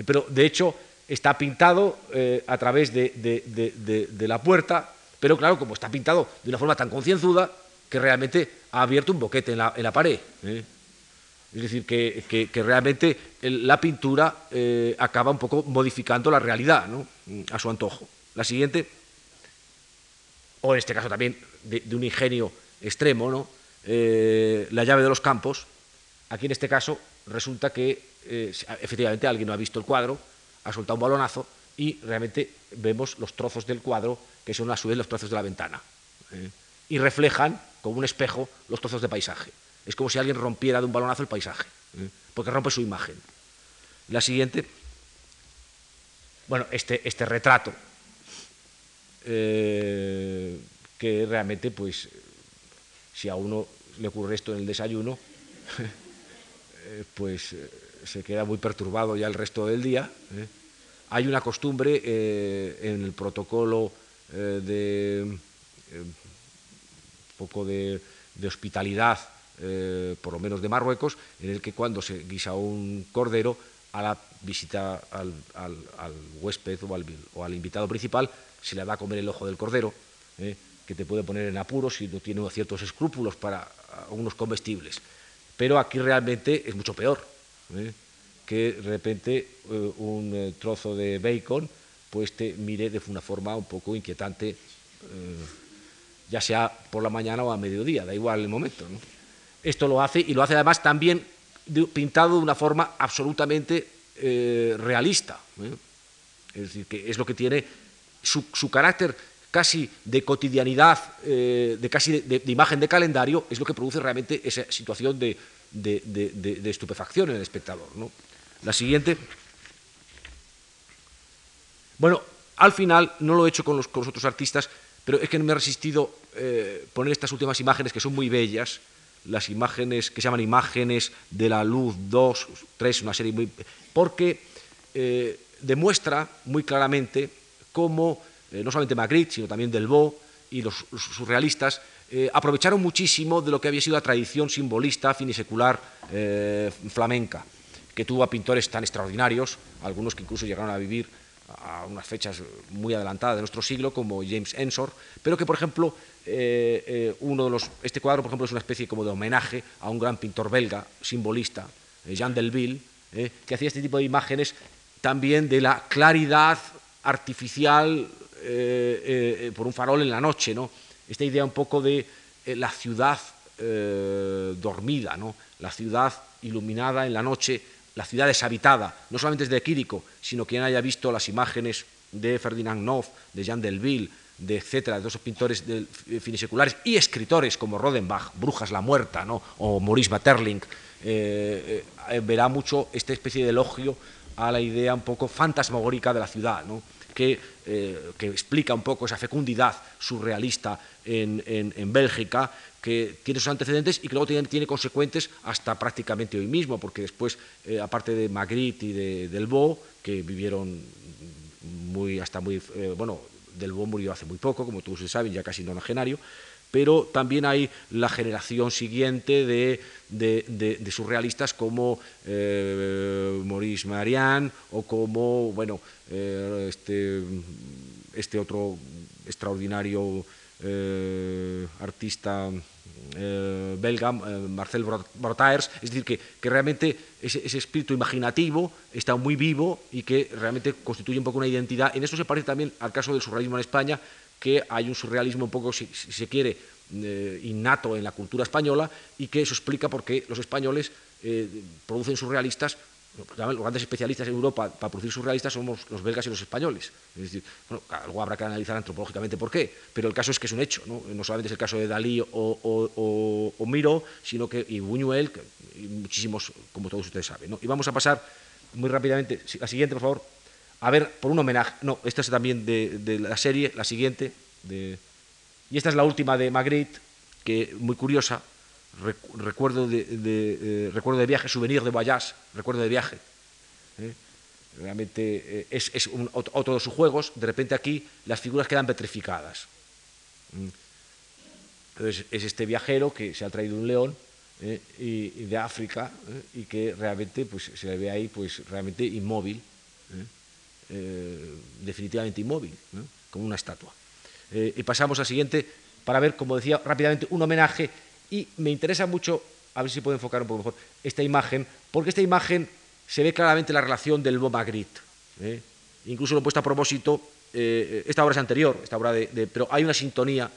Pero de hecho está pintado eh, a través de, la puerta, pero claro, como está pintado de una forma tan concienzuda, que realmente ha abierto un boquete en la, en la pared. ¿eh? Es decir, que, realmente la pintura eh, acaba un poco modificando la realidad ¿no? a su antojo. La siguiente, o en este caso también de, un ingenio extremo, ¿no? Eh, la llave de los campos. Aquí en este caso resulta que eh, efectivamente alguien no ha visto el cuadro, ha soltado un balonazo y realmente vemos los trozos del cuadro que son a su vez los trozos de la ventana y reflejan como un espejo los trozos de paisaje. Es como si alguien rompiera de un balonazo el paisaje, ¿eh? porque rompe su imagen. La siguiente, bueno, este, este retrato, eh, que realmente, pues, si a uno le ocurre esto en el desayuno, [LAUGHS] eh, pues se queda muy perturbado ya el resto del día. Hay una costumbre en el protocolo de un poco de hospitalidad eh, por lo menos de Marruecos, en el que cuando se guisa un cordero a la visita al, huésped o al, invitado principal, se le da a comer el ojo del cordero, eh, que te puede poner en apuros si no tiene ciertos escrúpulos para algunos comestibles. Pero aquí realmente es mucho peor, eh, que de repente un trozo de bacon pues te mire de una forma un poco inquietante, ya sea por la mañana o a mediodía, da igual el momento. Esto lo hace y lo hace además también pintado de una forma absolutamente eh, realista. ¿eh? Es decir, que es lo que tiene su, carácter casi de cotidianidad, eh, de casi de, imagen de calendario, es lo que produce realmente esa situación de, estupefacción en el espectador. La siguiente. Bueno, al final no lo he hecho con los, otros artistas, pero es que no me he resistido poner estas últimas imágenes que son muy bellas las imágenes que se llaman imágenes de la luz 2, 3, una serie muy... porque eh, demuestra muy claramente cómo eh, no solamente Magritte, sino también Delvaux y los, surrealistas eh, aprovecharon muchísimo de lo que había sido la tradición simbolista finisecular flamenca, que tuvo a pintores tan extraordinarios, algunos que incluso llegaron a vivir a unas fechas muy adelantadas de nuestro siglo, como James Ensor, pero que, por ejemplo, eh, eh, uno de los, este cuadro, por ejemplo, es una especie como de homenaje a un gran pintor belga, simbolista, eh, Jean Delville, que hacía este tipo de imágenes también de la claridad artificial por un farol en la noche, ¿no? Esta idea un poco de la ciudad dormida, ¿no? La ciudad iluminada en la noche, la ciudad deshabitada, no solamente desde Quirico, sino quien haya visto las imágenes de Ferdinand Noff, de Jean Delville, de etcétera, de esos pintores finiseculares y escritores como Rodenbach, Brujas la Muerta, ¿no? o Maurice Maeterlinck, eh, eh, verá mucho esta especie de elogio a la idea un poco fantasmagórica de la ciudad, ¿no? que, eh, que, explica un poco esa fecundidad surrealista en, en, Bélgica, que tiene sus antecedentes y que luego tiene, tiene consecuentes hasta prácticamente hoy mismo, porque después, aparte de Magritte y de Delvaux, que vivieron muy, hasta muy, bueno, Delvaux murió hace muy poco, como todos saben, ya casi nonagenario, pero también hay la generación siguiente de, surrealistas como eh, Maurice Marian o como, bueno, eh, este, este, otro extraordinario eh, artista belga, Marcel Brotaers, es decir, que, realmente ese, espíritu imaginativo está muy vivo y que realmente constituye un poco una identidad. En esto se parece también al caso del surrealismo en España, que hay un surrealismo un poco, si, se quiere, eh, innato en la cultura española y que eso explica por qué los españoles eh, producen surrealistas. Los grandes especialistas en Europa para producir surrealistas somos los belgas y los españoles. Es decir, bueno, luego habrá que analizar antropológicamente por qué, pero el caso es que es un hecho. No, no solamente es el caso de Dalí o, Miro, sino que y Buñuel y muchísimos, como todos ustedes saben. Y vamos a pasar muy rápidamente, la siguiente, por favor, a ver, por un homenaje, no, esta es también de, la serie, la siguiente, y esta es la última de Magritte, que muy curiosa, recuerdo, de, eh, recuerdo de viaje, souvenir de Voyage, recuerdo de viaje. ¿eh? Realmente eh, es, otro de sus juegos, de repente aquí las figuras quedan petrificadas. Entonces es este viajero que se ha traído un león y, de África y que realmente pues, se le ve ahí pues, realmente inmóvil. Definitivamente inmóvil, como una estatua. Y pasamos al siguiente para ver, como decía rápidamente, un homenaje y me interesa mucho, a ver si puedo enfocar un poco mejor, esta imagen, porque esta imagen se ve claramente la relación del Bob Magritte. ¿eh? Incluso lo he puesto a propósito, esta obra es anterior, esta obra de, pero hay una sintonía,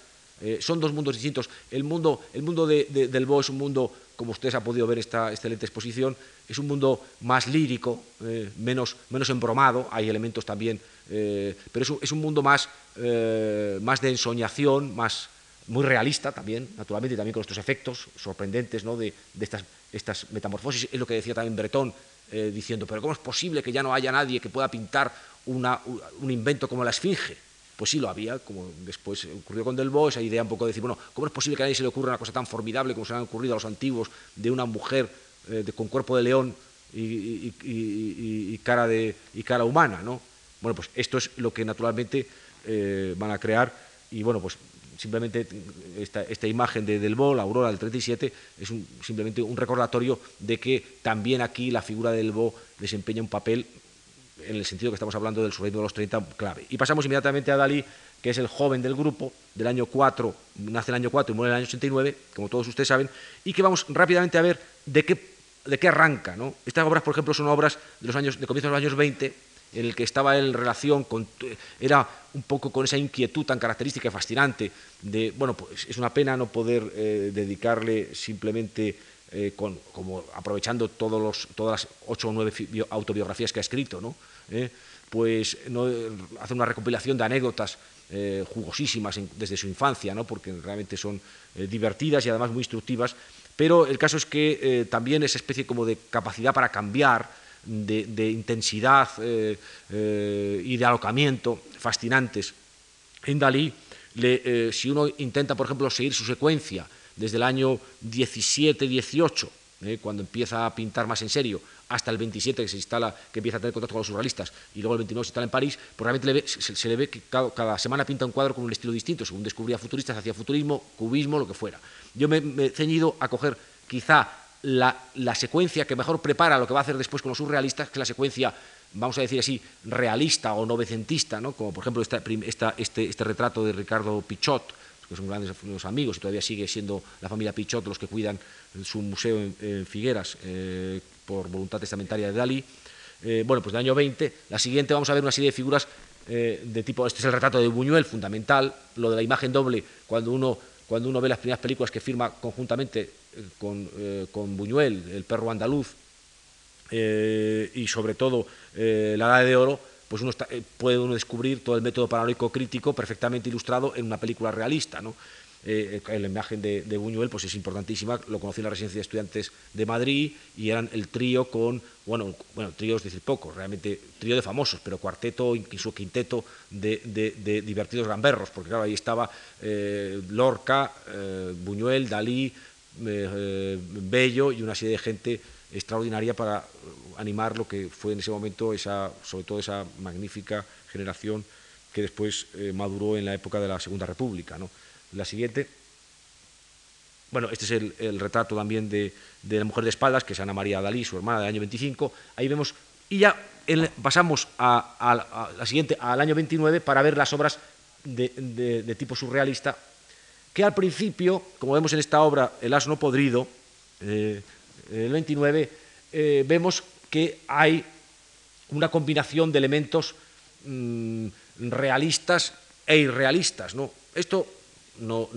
son dos mundos distintos. El mundo, el mundo del Bo es un mundo como ustedes han podido ver esta excelente exposición, es un mundo más lírico, eh, menos, menos embromado, hay elementos también, eh, pero es un, mundo más, eh, más de ensoñación, más, muy realista también, naturalmente, y también con estos efectos sorprendentes ¿no? de, estas, estas, metamorfosis. Es lo que decía también Bretón, diciendo, pero ¿cómo es posible que ya no haya nadie que pueda pintar una, un invento como la Esfinge? Pues sí lo había, como después ocurrió con Delvaux, esa idea un poco de decir, bueno, ¿cómo es posible que a nadie se le ocurra una cosa tan formidable como se le han ocurrido a los antiguos de una mujer eh, con cuerpo de león y, cara de, y cara humana, ¿no? Bueno, pues esto es lo que naturalmente eh, van a crear y bueno, pues simplemente esta, esta imagen de Delvaux, la aurora del 37, es simplemente un recordatorio de que también aquí la figura de Delvaux desempeña un papel en el sentido que estamos hablando del surrealismo de los 30, clave. Y pasamos inmediatamente a Dalí, que es el joven del grupo, del año 4, nace en el año 4 y muere en el año 89, como todos ustedes saben, y que vamos rápidamente a ver de qué, de qué arranca. ¿no? Estas obras, por ejemplo, son obras de los años, de comienzos de los años 20, en el que estaba en relación con, era un poco con esa inquietud tan característica y fascinante de, bueno, pues es una pena no poder eh, dedicarle simplemente eh, como aprovechando todos los, todas las ocho o nueve autobiografías que ha escrito, ¿no? Eh, pues no, hace una recopilación de anécdotas jugosísimas desde su infancia, ¿no? porque realmente son divertidas y además muy instructivas, pero el caso es que también esa especie como de capacidad para cambiar, de, intensidad y de alocamiento fascinantes en Dalí, si uno intenta, por ejemplo, seguir su secuencia, desde el año 17-18, eh, cuando empieza a pintar más en serio, hasta el 27 que se instala, que empieza a tener contacto con los surrealistas, y luego el 29 se instala en París, pues realmente se, le ve que cada, semana pinta un cuadro con un estilo distinto, según descubría futuristas, hacía futurismo, cubismo, lo que fuera. Yo me, he ceñido a coger quizá la, secuencia que mejor prepara lo que va a hacer después con los surrealistas, que es la secuencia, vamos a decir así, realista o novecentista, ¿no? como por ejemplo este, este retrato de Ricardo Pichot, que son grandes amigos y todavía sigue siendo la familia Pichot los que cuidan su museo en, Figueras eh, por voluntad testamentaria de Dalí. bueno, pues del año 20. La siguiente vamos a ver una serie de figuras de tipo, este es el retrato de Buñuel, fundamental, lo de la imagen doble, cuando uno, cuando uno ve las primeras películas que firma conjuntamente con, con Buñuel, El perro andaluz, y sobre todo La Edad de Oro, pues uno puede uno descubrir todo el método paranoico crítico perfectamente ilustrado en una película realista. ¿no? Eh, la imagen de, Buñuel pues es importantísima, lo conocí en la residencia de estudiantes de Madrid y eran el trío con, bueno, bueno trío es decir poco, realmente trío de famosos, pero cuarteto, incluso quinteto de, divertidos gamberros, porque claro, ahí estaba eh, Lorca, eh, Buñuel, Dalí, Bello y una serie de gente extraordinaria para animar lo que fue en ese momento, esa, sobre todo esa magnífica generación que después maduró en la época de la Segunda República. ¿no? La siguiente. Bueno, este es el, retrato también de, la mujer de espaldas, que es Ana María Dalí, su hermana del año 25. Ahí vemos, y ya pasamos a, la siguiente, al año 29, para ver las obras de, tipo surrealista, que al principio, como vemos en esta obra, El asno podrido, eh, el 29, eh, vemos que hay una combinación de elementos mm, realistas e irrealistas. ¿no? Esto no,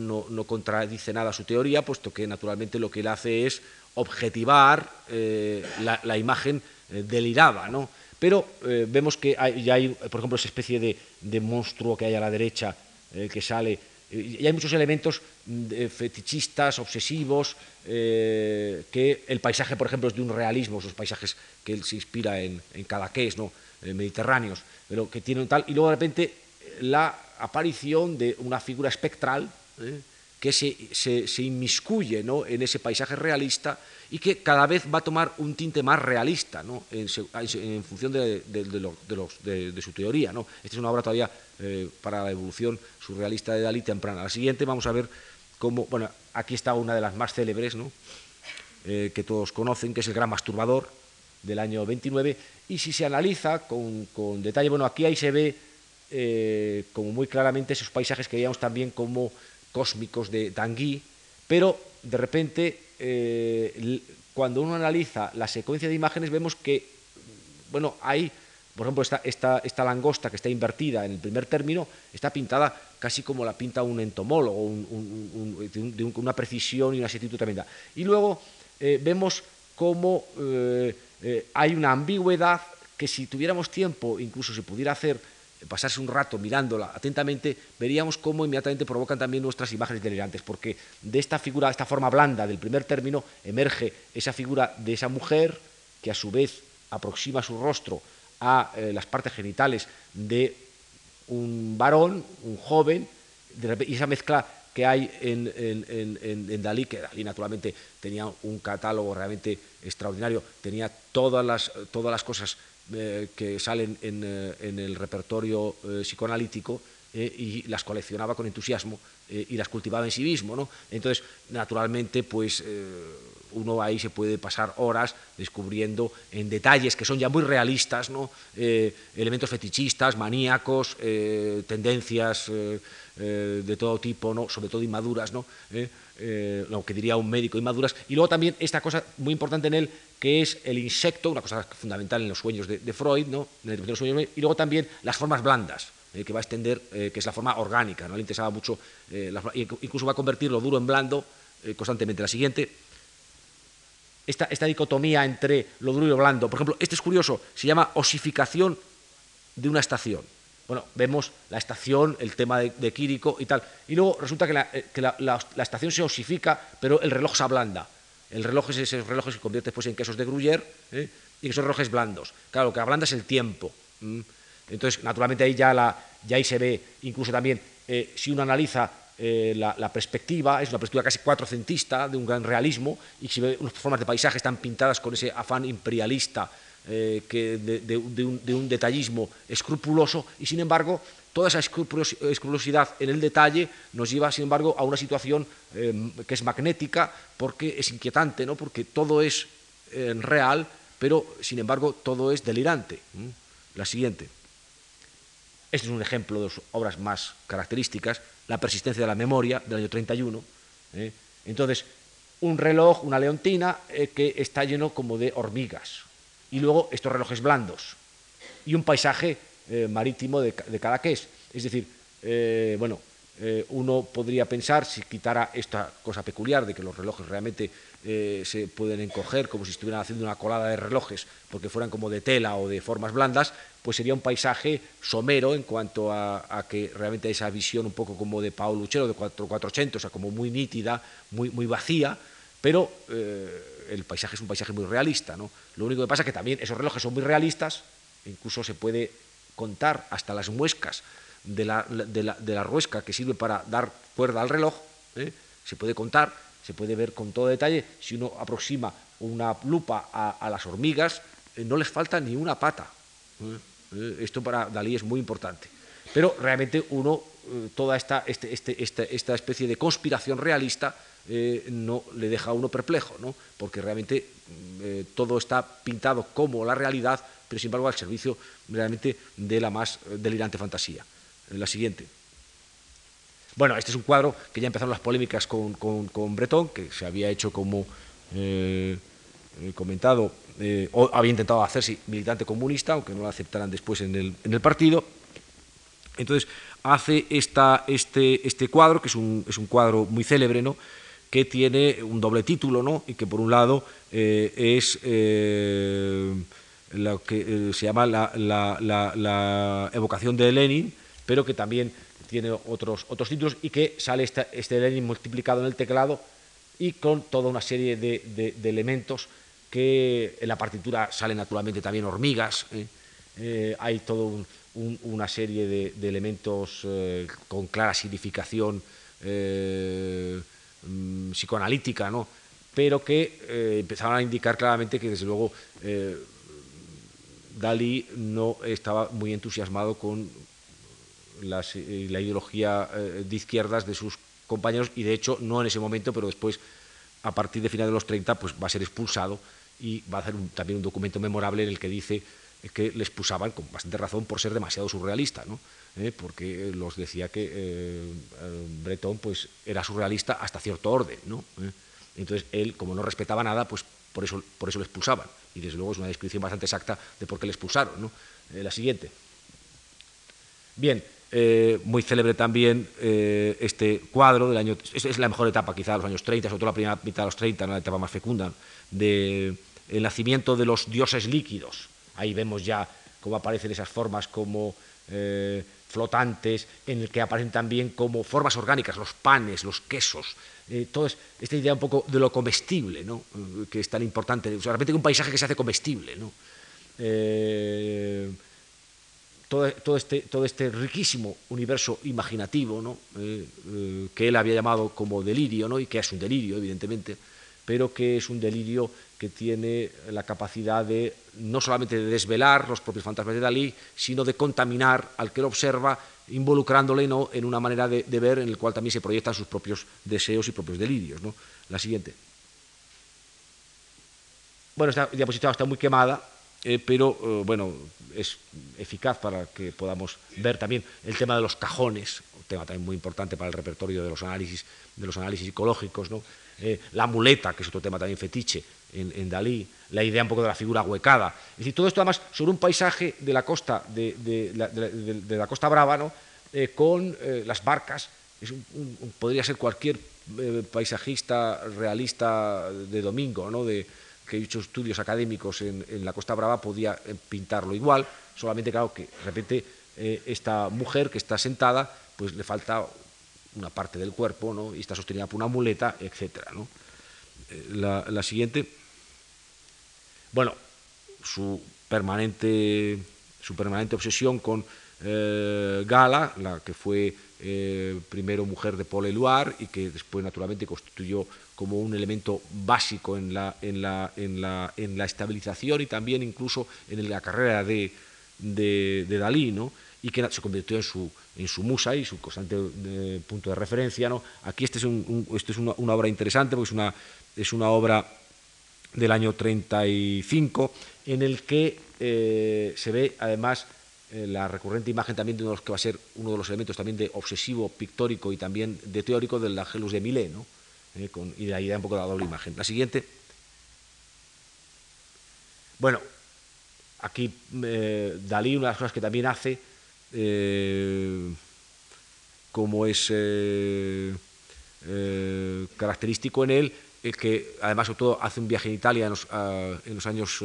contradice nada su teoría, puesto que naturalmente lo que él hace es objetivar eh, la, imagen delirada, ¿no? Pero vemos que hay, ya hay, por ejemplo, esa especie de, monstruo que hay a la derecha que sale, y hay muchos elementos mm, fetichistas, obsesivos, que el paisaje, por ejemplo, es de un realismo, esos paisajes que él se inspira en, en Cadaqués, ¿no? mediterráneos, pero que tienen tal, y luego de repente la aparición de una figura espectral ¿eh? que se, se, inmiscuye en ese paisaje realista y que cada vez va a tomar un tinte más realista en, función de, de, su teoría. ¿no? Esta es una obra todavía eh, para la evolución surrealista de Dalí temprana. La siguiente vamos a ver cómo, bueno, aquí está una de las más célebres eh, que todos conocen, que es el Gran Masturbador del año 29, y si se analiza con, con detalle, bueno, aquí ahí se ve eh, como muy claramente esos paisajes que veíamos también como cósmicos de Tanguy, pero de repente cuando uno analiza la secuencia de imágenes vemos que, bueno, hay, por ejemplo, esta, langosta que está invertida en el primer término, está pintada casi como la pinta un entomólogo, de, una precisión y una exactitud tremenda. Y luego eh, vemos cómo hay una ambigüedad que si tuviéramos tiempo, incluso se pudiera hacer pasarse un rato mirándola atentamente, veríamos cómo inmediatamente provocan también nuestras imágenes delirantes, porque de esta figura, esta forma blanda del primer término, emerge esa figura de esa mujer que a su vez aproxima su rostro a eh, las partes genitales de un varón, un joven, y esa mezcla que hay en, Dalí, que Dalí naturalmente tenía un catálogo realmente extraordinario, tenía todas las, todas las cosas eh, que salen en, eh, el repertorio psicoanalítico y las coleccionaba con entusiasmo y las cultivaba en sí mismo. ¿no? Entonces, naturalmente, pues uno ahí se puede pasar horas descubriendo en detalles que son ya muy realistas, ¿no? elementos fetichistas, maníacos, tendencias de todo tipo, ¿no? sobre todo inmaduras, ¿no? lo que diría un médico, inmaduras. Y luego también esta cosa muy importante en él, que es el insecto, una cosa fundamental en los sueños de, Freud, ¿no? y luego también las formas blandas, eh, que va a extender, eh, que es la forma orgánica, ¿no? le interesaba mucho, eh, incluso va a convertir lo duro en blando constantemente. La siguiente, esta, esta, dicotomía entre lo duro y lo blando, por ejemplo, este es curioso, se llama osificación de una estación. Bueno, vemos la estación, el tema de, de Quirico y tal, y luego resulta que, la, que la estación se osifica, pero el reloj se ablanda. El reloj es ese reloj que se convierte después en quesos de Gruyère ¿eh? y que son relojes blandos. Claro, lo que ablanda es el tiempo. Entonces, naturalmente ahí ya, la, ya ahí se ve, incluso también, eh, si uno analiza eh, la, perspectiva, es una perspectiva casi cuatrocentista, de un gran realismo, y si ve unas formas de paisaje están pintadas con ese afán imperialista que de, un, detallismo escrupuloso, y sin embargo Toda esa escrupulosidad en el detalle nos lleva, sin embargo, a una situación em, que es magnética porque es inquietante, ¿no? porque todo es eh, real, pero sin embargo todo es delirante. La siguiente. Este es un ejemplo de las obras más características, La persistencia de la memoria, del año 31. ¿eh? Entonces, un reloj, una leontina, eh, que está lleno como de hormigas. y luego estos relojes blandos y un paisaje eh, marítimo de, de Cadaqués. Es decir, eh, bueno, uno podría pensar, si quitara esta cosa peculiar de que los relojes realmente se pueden encoger como si estuvieran haciendo una colada de relojes, porque fueran como de tela o de formas blandas, pues sería un paisaje somero en cuanto a, que realmente esa visión un poco como de Paolo Lucero de 480, o sea, como muy nítida, muy, muy vacía, pero el paisaje es un paisaje muy realista. ¿no? Lo único que pasa es que también esos relojes son muy realistas, incluso se puede contar hasta las muescas de la, de la, ruesca que sirve para dar cuerda al reloj, ¿eh? se puede contar, se puede ver con todo detalle, si uno aproxima una lupa a, las hormigas, eh, no les falta ni una pata. ¿eh? Esto para Dalí es muy importante. Pero realmente uno, toda esta, este, este, este, esta especie de conspiración realista, no le deja a uno perplejo, ¿no? porque realmente todo está pintado como la realidad, pero sin embargo al servicio realmente de la más delirante fantasía. La siguiente. Bueno, este es un cuadro que ya empezaron las polémicas con, con, Bretón, que se había hecho como eh, comentado, eh, o había intentado hacerse militante comunista, aunque no lo aceptaran después en el, en el partido. Entonces hace esta, este, este cuadro, que es un, es un cuadro muy célebre, ¿no? que tiene un doble título, ¿no? y que por un lado eh, es lo que eh, se llama la, evocación de Lenin, pero que también tiene otros, otros títulos y que sale este Lenin multiplicado en el teclado y con toda una serie de, elementos que en la partitura salen naturalmente también hormigas, ¿eh? Eh, hay toda una serie de, elementos con clara significación mm, psicoanalítica, ¿no? pero que empezaban a indicar claramente que desde luego Dalí no estaba muy entusiasmado con eh, la ideología eh, de izquierdas de sus compañeros y de hecho no en ese momento, pero después, a partir de final de los 30, pues va a ser expulsado y va a hacer también un documento memorable en el que dice que le expulsaban con bastante razón por ser demasiado surrealista, ¿no? Eh, porque los decía que Breton pues, era surrealista hasta cierto orden. ¿no? Entonces él, como no respetaba nada, pues por eso, por eso le expulsaban. Y desde luego es una descripción bastante exacta de por qué le expulsaron. ¿no? Eh, la siguiente. Bien, eh, muy célebre también eh, este cuadro del año. Es, la mejor etapa, quizá, de los años 30, sobre todo la primera mitad de los 30, la etapa más fecunda, del nacimiento de los dioses líquidos. Ahí vemos ya cómo aparecen esas formas como flotantes, en el que aparecen también como formas orgánicas, los panes, los quesos, eh, esta idea un poco de lo comestible, ¿no? Eh, que es tan importante, o sea, realmente un paisaje que se hace comestible. ¿no? Eh, todo, este, todo este riquísimo universo imaginativo ¿no? que él había llamado como delirio, ¿no? y que es un delirio, evidentemente, pero que es un delirio que tiene la capacidad de no solamente de desvelar los propios fantasmas de Dalí, sino de contaminar al que lo observa involucrándole en una manera de, ver en el cual también se proyectan sus propios deseos y propios delirios. La siguiente. Bueno, esta diapositiva está muy quemada, eh, pero eh, bueno, es eficaz para que podamos ver también el tema de los cajones, un tema también muy importante para el repertorio de los análisis, de los análisis psicológicos. Eh, la muleta, que es otro tema también fetiche en, Dalí, la idea un poco de la figura huecada. Es decir, todo esto además sobre un paisaje de la costa, de, la, costa brava, ¿no? Eh, con eh, las barcas, podría ser cualquier paisajista realista de domingo, ¿no? de, que ha hecho estudios académicos en, la Costa Brava, podía pintarlo igual, solamente claro que de repente esta mujer que está sentada, pues le falta una parte del cuerpo, ¿no? y está sostenida por una muleta, etc. Eh, la, siguiente, bueno, su permanente, su permanente obsesión con eh, Gala, la que fue eh, primero mujer de Paul Eluard y que después naturalmente constituyó como un elemento básico en la, en la, en la, en la estabilización y también incluso en la carrera de, de, Dalí, ¿no? y que se convirtió en su, en su musa y su constante eh, punto de referencia. ¿no? Aquí este es, un, este es una, obra interesante porque es una, es una obra del año 35 en el que eh, se ve además eh, la recurrente imagen también de uno de los que va a ser uno de los elementos también de obsesivo pictórico y también de teórico del Angelus de Milé, ¿no? y de ahí un poco la doble imagen. La siguiente. Bueno, aquí Dalí, una de las cosas que también hace, como es característico en él, es que además sobre todo hace un viaje en Italia en los, años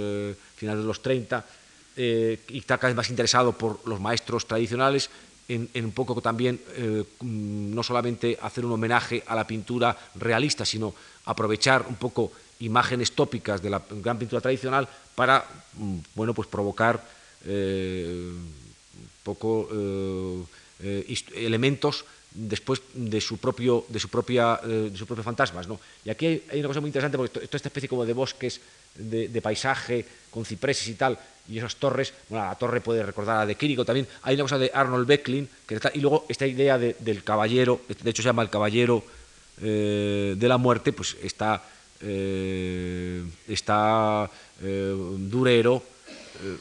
finales de los 30 y está cada vez más interesado por los maestros tradicionales en, un poco también eh, mm, no solamente hacer un homenaje a la pintura realista, sino aprovechar un poco imágenes tópicas de la gran pintura tradicional para mm, bueno, pues provocar eh, poco eh, elementos después de su propio de su propia de sus propios fantasmas ¿no? y aquí hay, una cosa muy interesante porque toda esta especie como de bosques de paisaje con cipreses y tal y esas torres, bueno, la torre puede recordar a de Quirico también, hay una cosa de Arnold Becklin, que y luego esta idea del caballero, de hecho se llama el caballero eh, de la muerte, pues está, eh, está eh, Durero,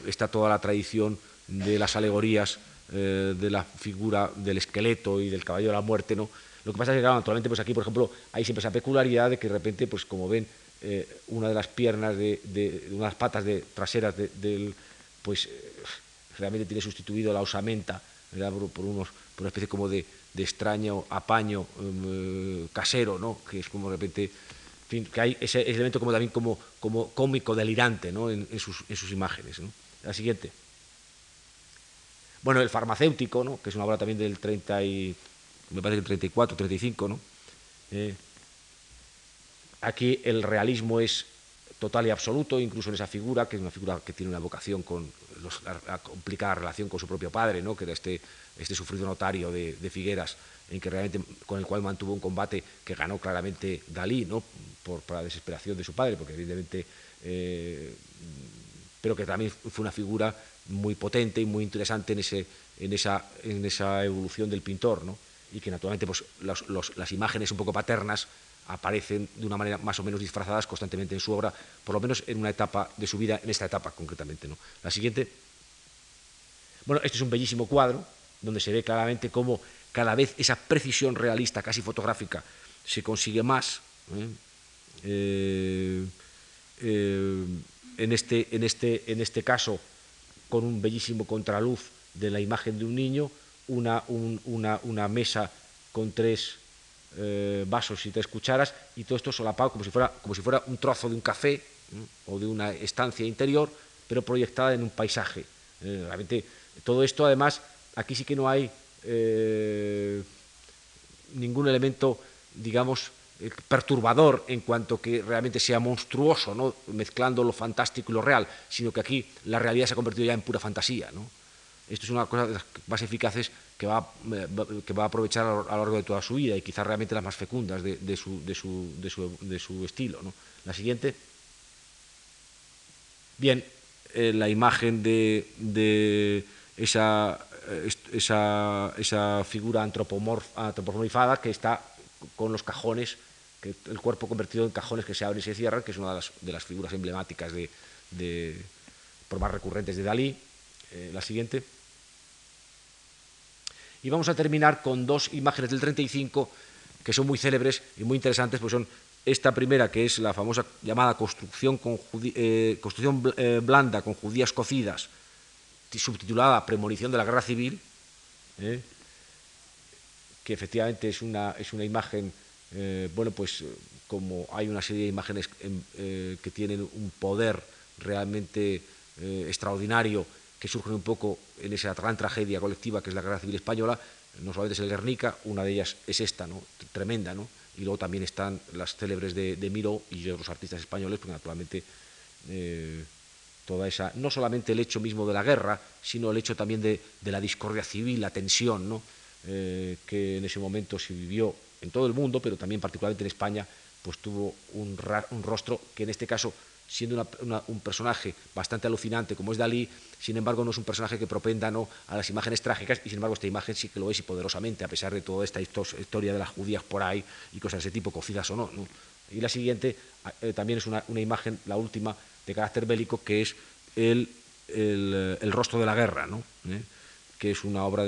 está toda la tradición de las alegorías de la figura del esqueleto y del caballero de la muerte, ¿no? Lo que pasa es que, claro, pues aquí, por ejemplo, hay siempre esa peculiaridad de que de repente, pues como ven, eh, una de las piernas, de, de, unas patas de, traseras del, pues eh, realmente tiene sustituido la osamenta por, unos, por una especie como de, extraño apaño em, casero, ¿no? que es como de repente, que hay ese, elemento como también como, como cómico, delirante ¿no? en, sus, en, sus, imágenes. La siguiente. Bueno, el farmacéutico, ¿no? que es una obra también del 30 y, me parece que el 34, 35, ¿no? Eh, Aquí el realismo es total y absoluto, incluso en esa figura, que es una figura que tiene una vocación con la complicada relación con su propio padre, ¿no? que era este, este sufrido notario de, Figueras, en que realmente, con el cual mantuvo un combate que ganó claramente Dalí, ¿no? por, la desesperación de su padre, porque evidentemente, eh, pero que también fue una figura muy potente y muy interesante en, ese, en, esa, en esa evolución del pintor, ¿no? y que naturalmente pues, las imágenes un poco paternas aparecen de una manera más o menos disfrazadas constantemente en su obra, por lo menos en una etapa de su vida, en esta etapa concretamente. ¿no? La siguiente. Bueno, este es un bellísimo cuadro donde se ve claramente cómo cada vez esa precisión realista, casi fotográfica, se consigue más. ¿eh? Eh, eh, en, este, en, este, en este caso, con un bellísimo contraluz de la imagen de un niño, una, una, mesa con tres eh, vasos y tres cucharas, y todo esto solapado como si fuera, como si fuera un trozo de un café o de una estancia interior, pero proyectada en un paisaje. Eh, realmente, todo esto, además, aquí sí que no hay eh, ningún elemento, digamos, perturbador en cuanto que realmente sea monstruoso, ¿no? mezclando lo fantástico y lo real, sino que aquí la realidad se ha convertido ya en pura fantasía. Esto es una cosa de las más eficaces que va, que va a aprovechar a lo largo de toda su vida y quizás realmente las más fecundas de, su, de, su, de, su, de su, estilo. La siguiente. Bien, eh, la imagen de, esa, eh, esa, esa, figura antropomorfada que está con los cajones, que el cuerpo convertido en cajones que se abren y se cierran, que es una de las, de figuras emblemáticas de, por más recurrentes de Dalí. Eh, la siguiente. Y vamos a terminar con dos imágenes del 35 que son muy célebres y muy interesantes, pues son esta primera, que es la famosa llamada construcción, con eh, construcción eh, blanda con judías cocidas, subtitulada Premonición de la Guerra Civil, que efectivamente es una, es una imagen, bueno, pues como hay una serie de imágenes que tienen un poder realmente extraordinario que surgen un poco en esa gran tragedia colectiva que es la Guerra Civil Española, no solamente es el Guernica, una de ellas es esta, ¿no? tremenda, ¿no? y luego también están las célebres de, Miró y otros artistas españoles, porque naturalmente eh, toda esa, no solamente el hecho mismo de la guerra, sino el hecho también de, la discordia civil, la tensión, ¿no? Eh, que en ese momento se vivió en todo el mundo, pero también particularmente en España, pues tuvo un, rostro que en este caso siendo un personaje bastante alucinante como es Dalí, sin embargo no es un personaje que propenda ¿no? a las imágenes trágicas y sin embargo esta imagen sí que lo es y poderosamente, a pesar de toda esta historia de las judías por ahí y cosas de ese tipo, cocidas o no. Y la siguiente eh, también es una, imagen, la última, de carácter bélico, que es el, el, rostro de la guerra, ¿no? ¿Eh? que es una obra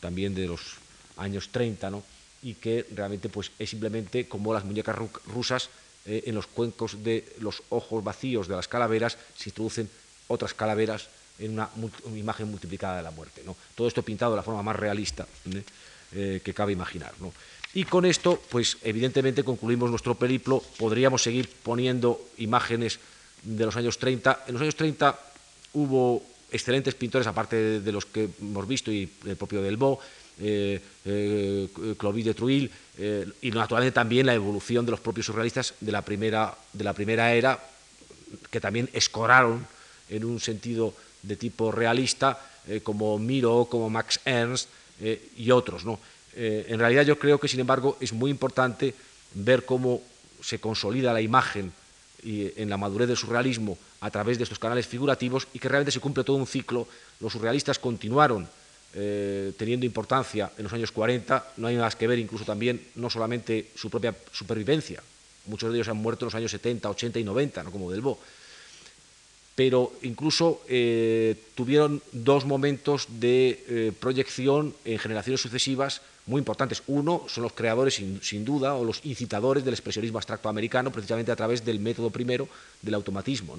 también de los años 30, ¿no? Y que realmente pues, es simplemente como las muñecas rusas eh, en los cuencos de los ojos vacíos de las calaveras se introducen otras calaveras en una, imagen multiplicada de la muerte. ¿no? Todo esto pintado de la forma más realista eh, que cabe imaginar. Y con esto, pues evidentemente concluimos nuestro periplo. Podríamos seguir poniendo imágenes de los años 30. En los años 30 hubo excelentes pintores, aparte de, los que hemos visto, y el propio Delvaux, eh, eh, Clovis de Truil, eh, y naturalmente también la evolución de los propios surrealistas de la primera, de la primera era, que también escoraron en un sentido de tipo realista, como Miro, como Max Ernst y otros. ¿no? en realidad yo creo que, sin embargo, es muy importante ver cómo se consolida la imagen y en la madurez del surrealismo a través de estos canales figurativos y que realmente se cumple todo un ciclo. Los surrealistas continuaron eh, teniendo importancia en los años 40, no hay nada que ver incluso también no solamente su propia supervivencia, muchos de ellos han muerto en los años 70, 80 y 90, ¿no? como Delbo, pero incluso eh, tuvieron dos momentos de eh, proyección en generaciones sucesivas muy importantes. Uno son los creadores, sin, duda, o los incitadores del expresionismo abstracto americano, precisamente a través del método primero del automatismo.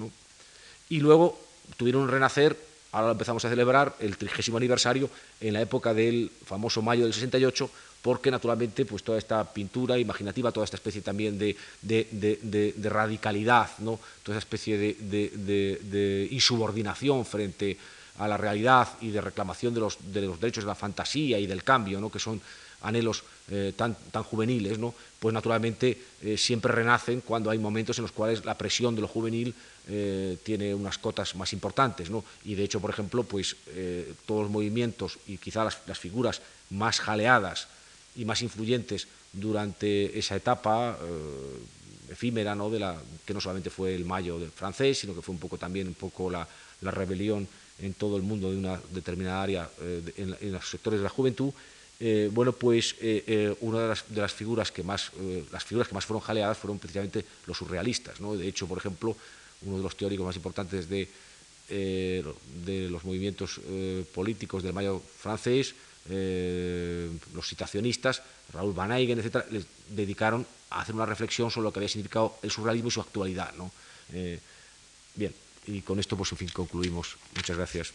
Y luego tuvieron un renacer, ahora empezamos a celebrar, el trigésimo aniversario, en la época del famoso mayo del 68, porque naturalmente pues, toda esta pintura imaginativa, toda esta especie también de, de, radicalidad, ¿no? toda esta especie de, insubordinación frente a la realidad y de reclamación de los, derechos de la fantasía y del cambio, ¿no? que son anhelos eh, tan, tan, juveniles, ¿no? pues naturalmente eh, siempre renacen cuando hay momentos en los cuales la presión de lo juvenil eh, tiene unas cotas más importantes. ¿no? Y de hecho, por ejemplo, pues, todos los movimientos y quizá las, las figuras más jaleadas y más influyentes durante esa etapa eh, efímera, ¿no? De la, que no solamente fue el mayo del francés, sino que fue un poco también un poco la, la rebelión en todo el mundo de una determinada área eh, en, los sectores de la juventud. Eh, bueno, pues una de las, de las, figuras que más las figuras que más fueron jaleadas fueron precisamente los surrealistas. ¿no? De hecho, por ejemplo, uno de los teóricos más importantes de, los movimientos políticos del mayo francés eh, los citacionistas, Raúl Van Eygen, etc., les dedicaron a hacer una reflexión sobre lo que había significado el surrealismo y su actualidad. ¿no? Eh, bien, y con esto, pues en fin, concluimos. Muchas gracias.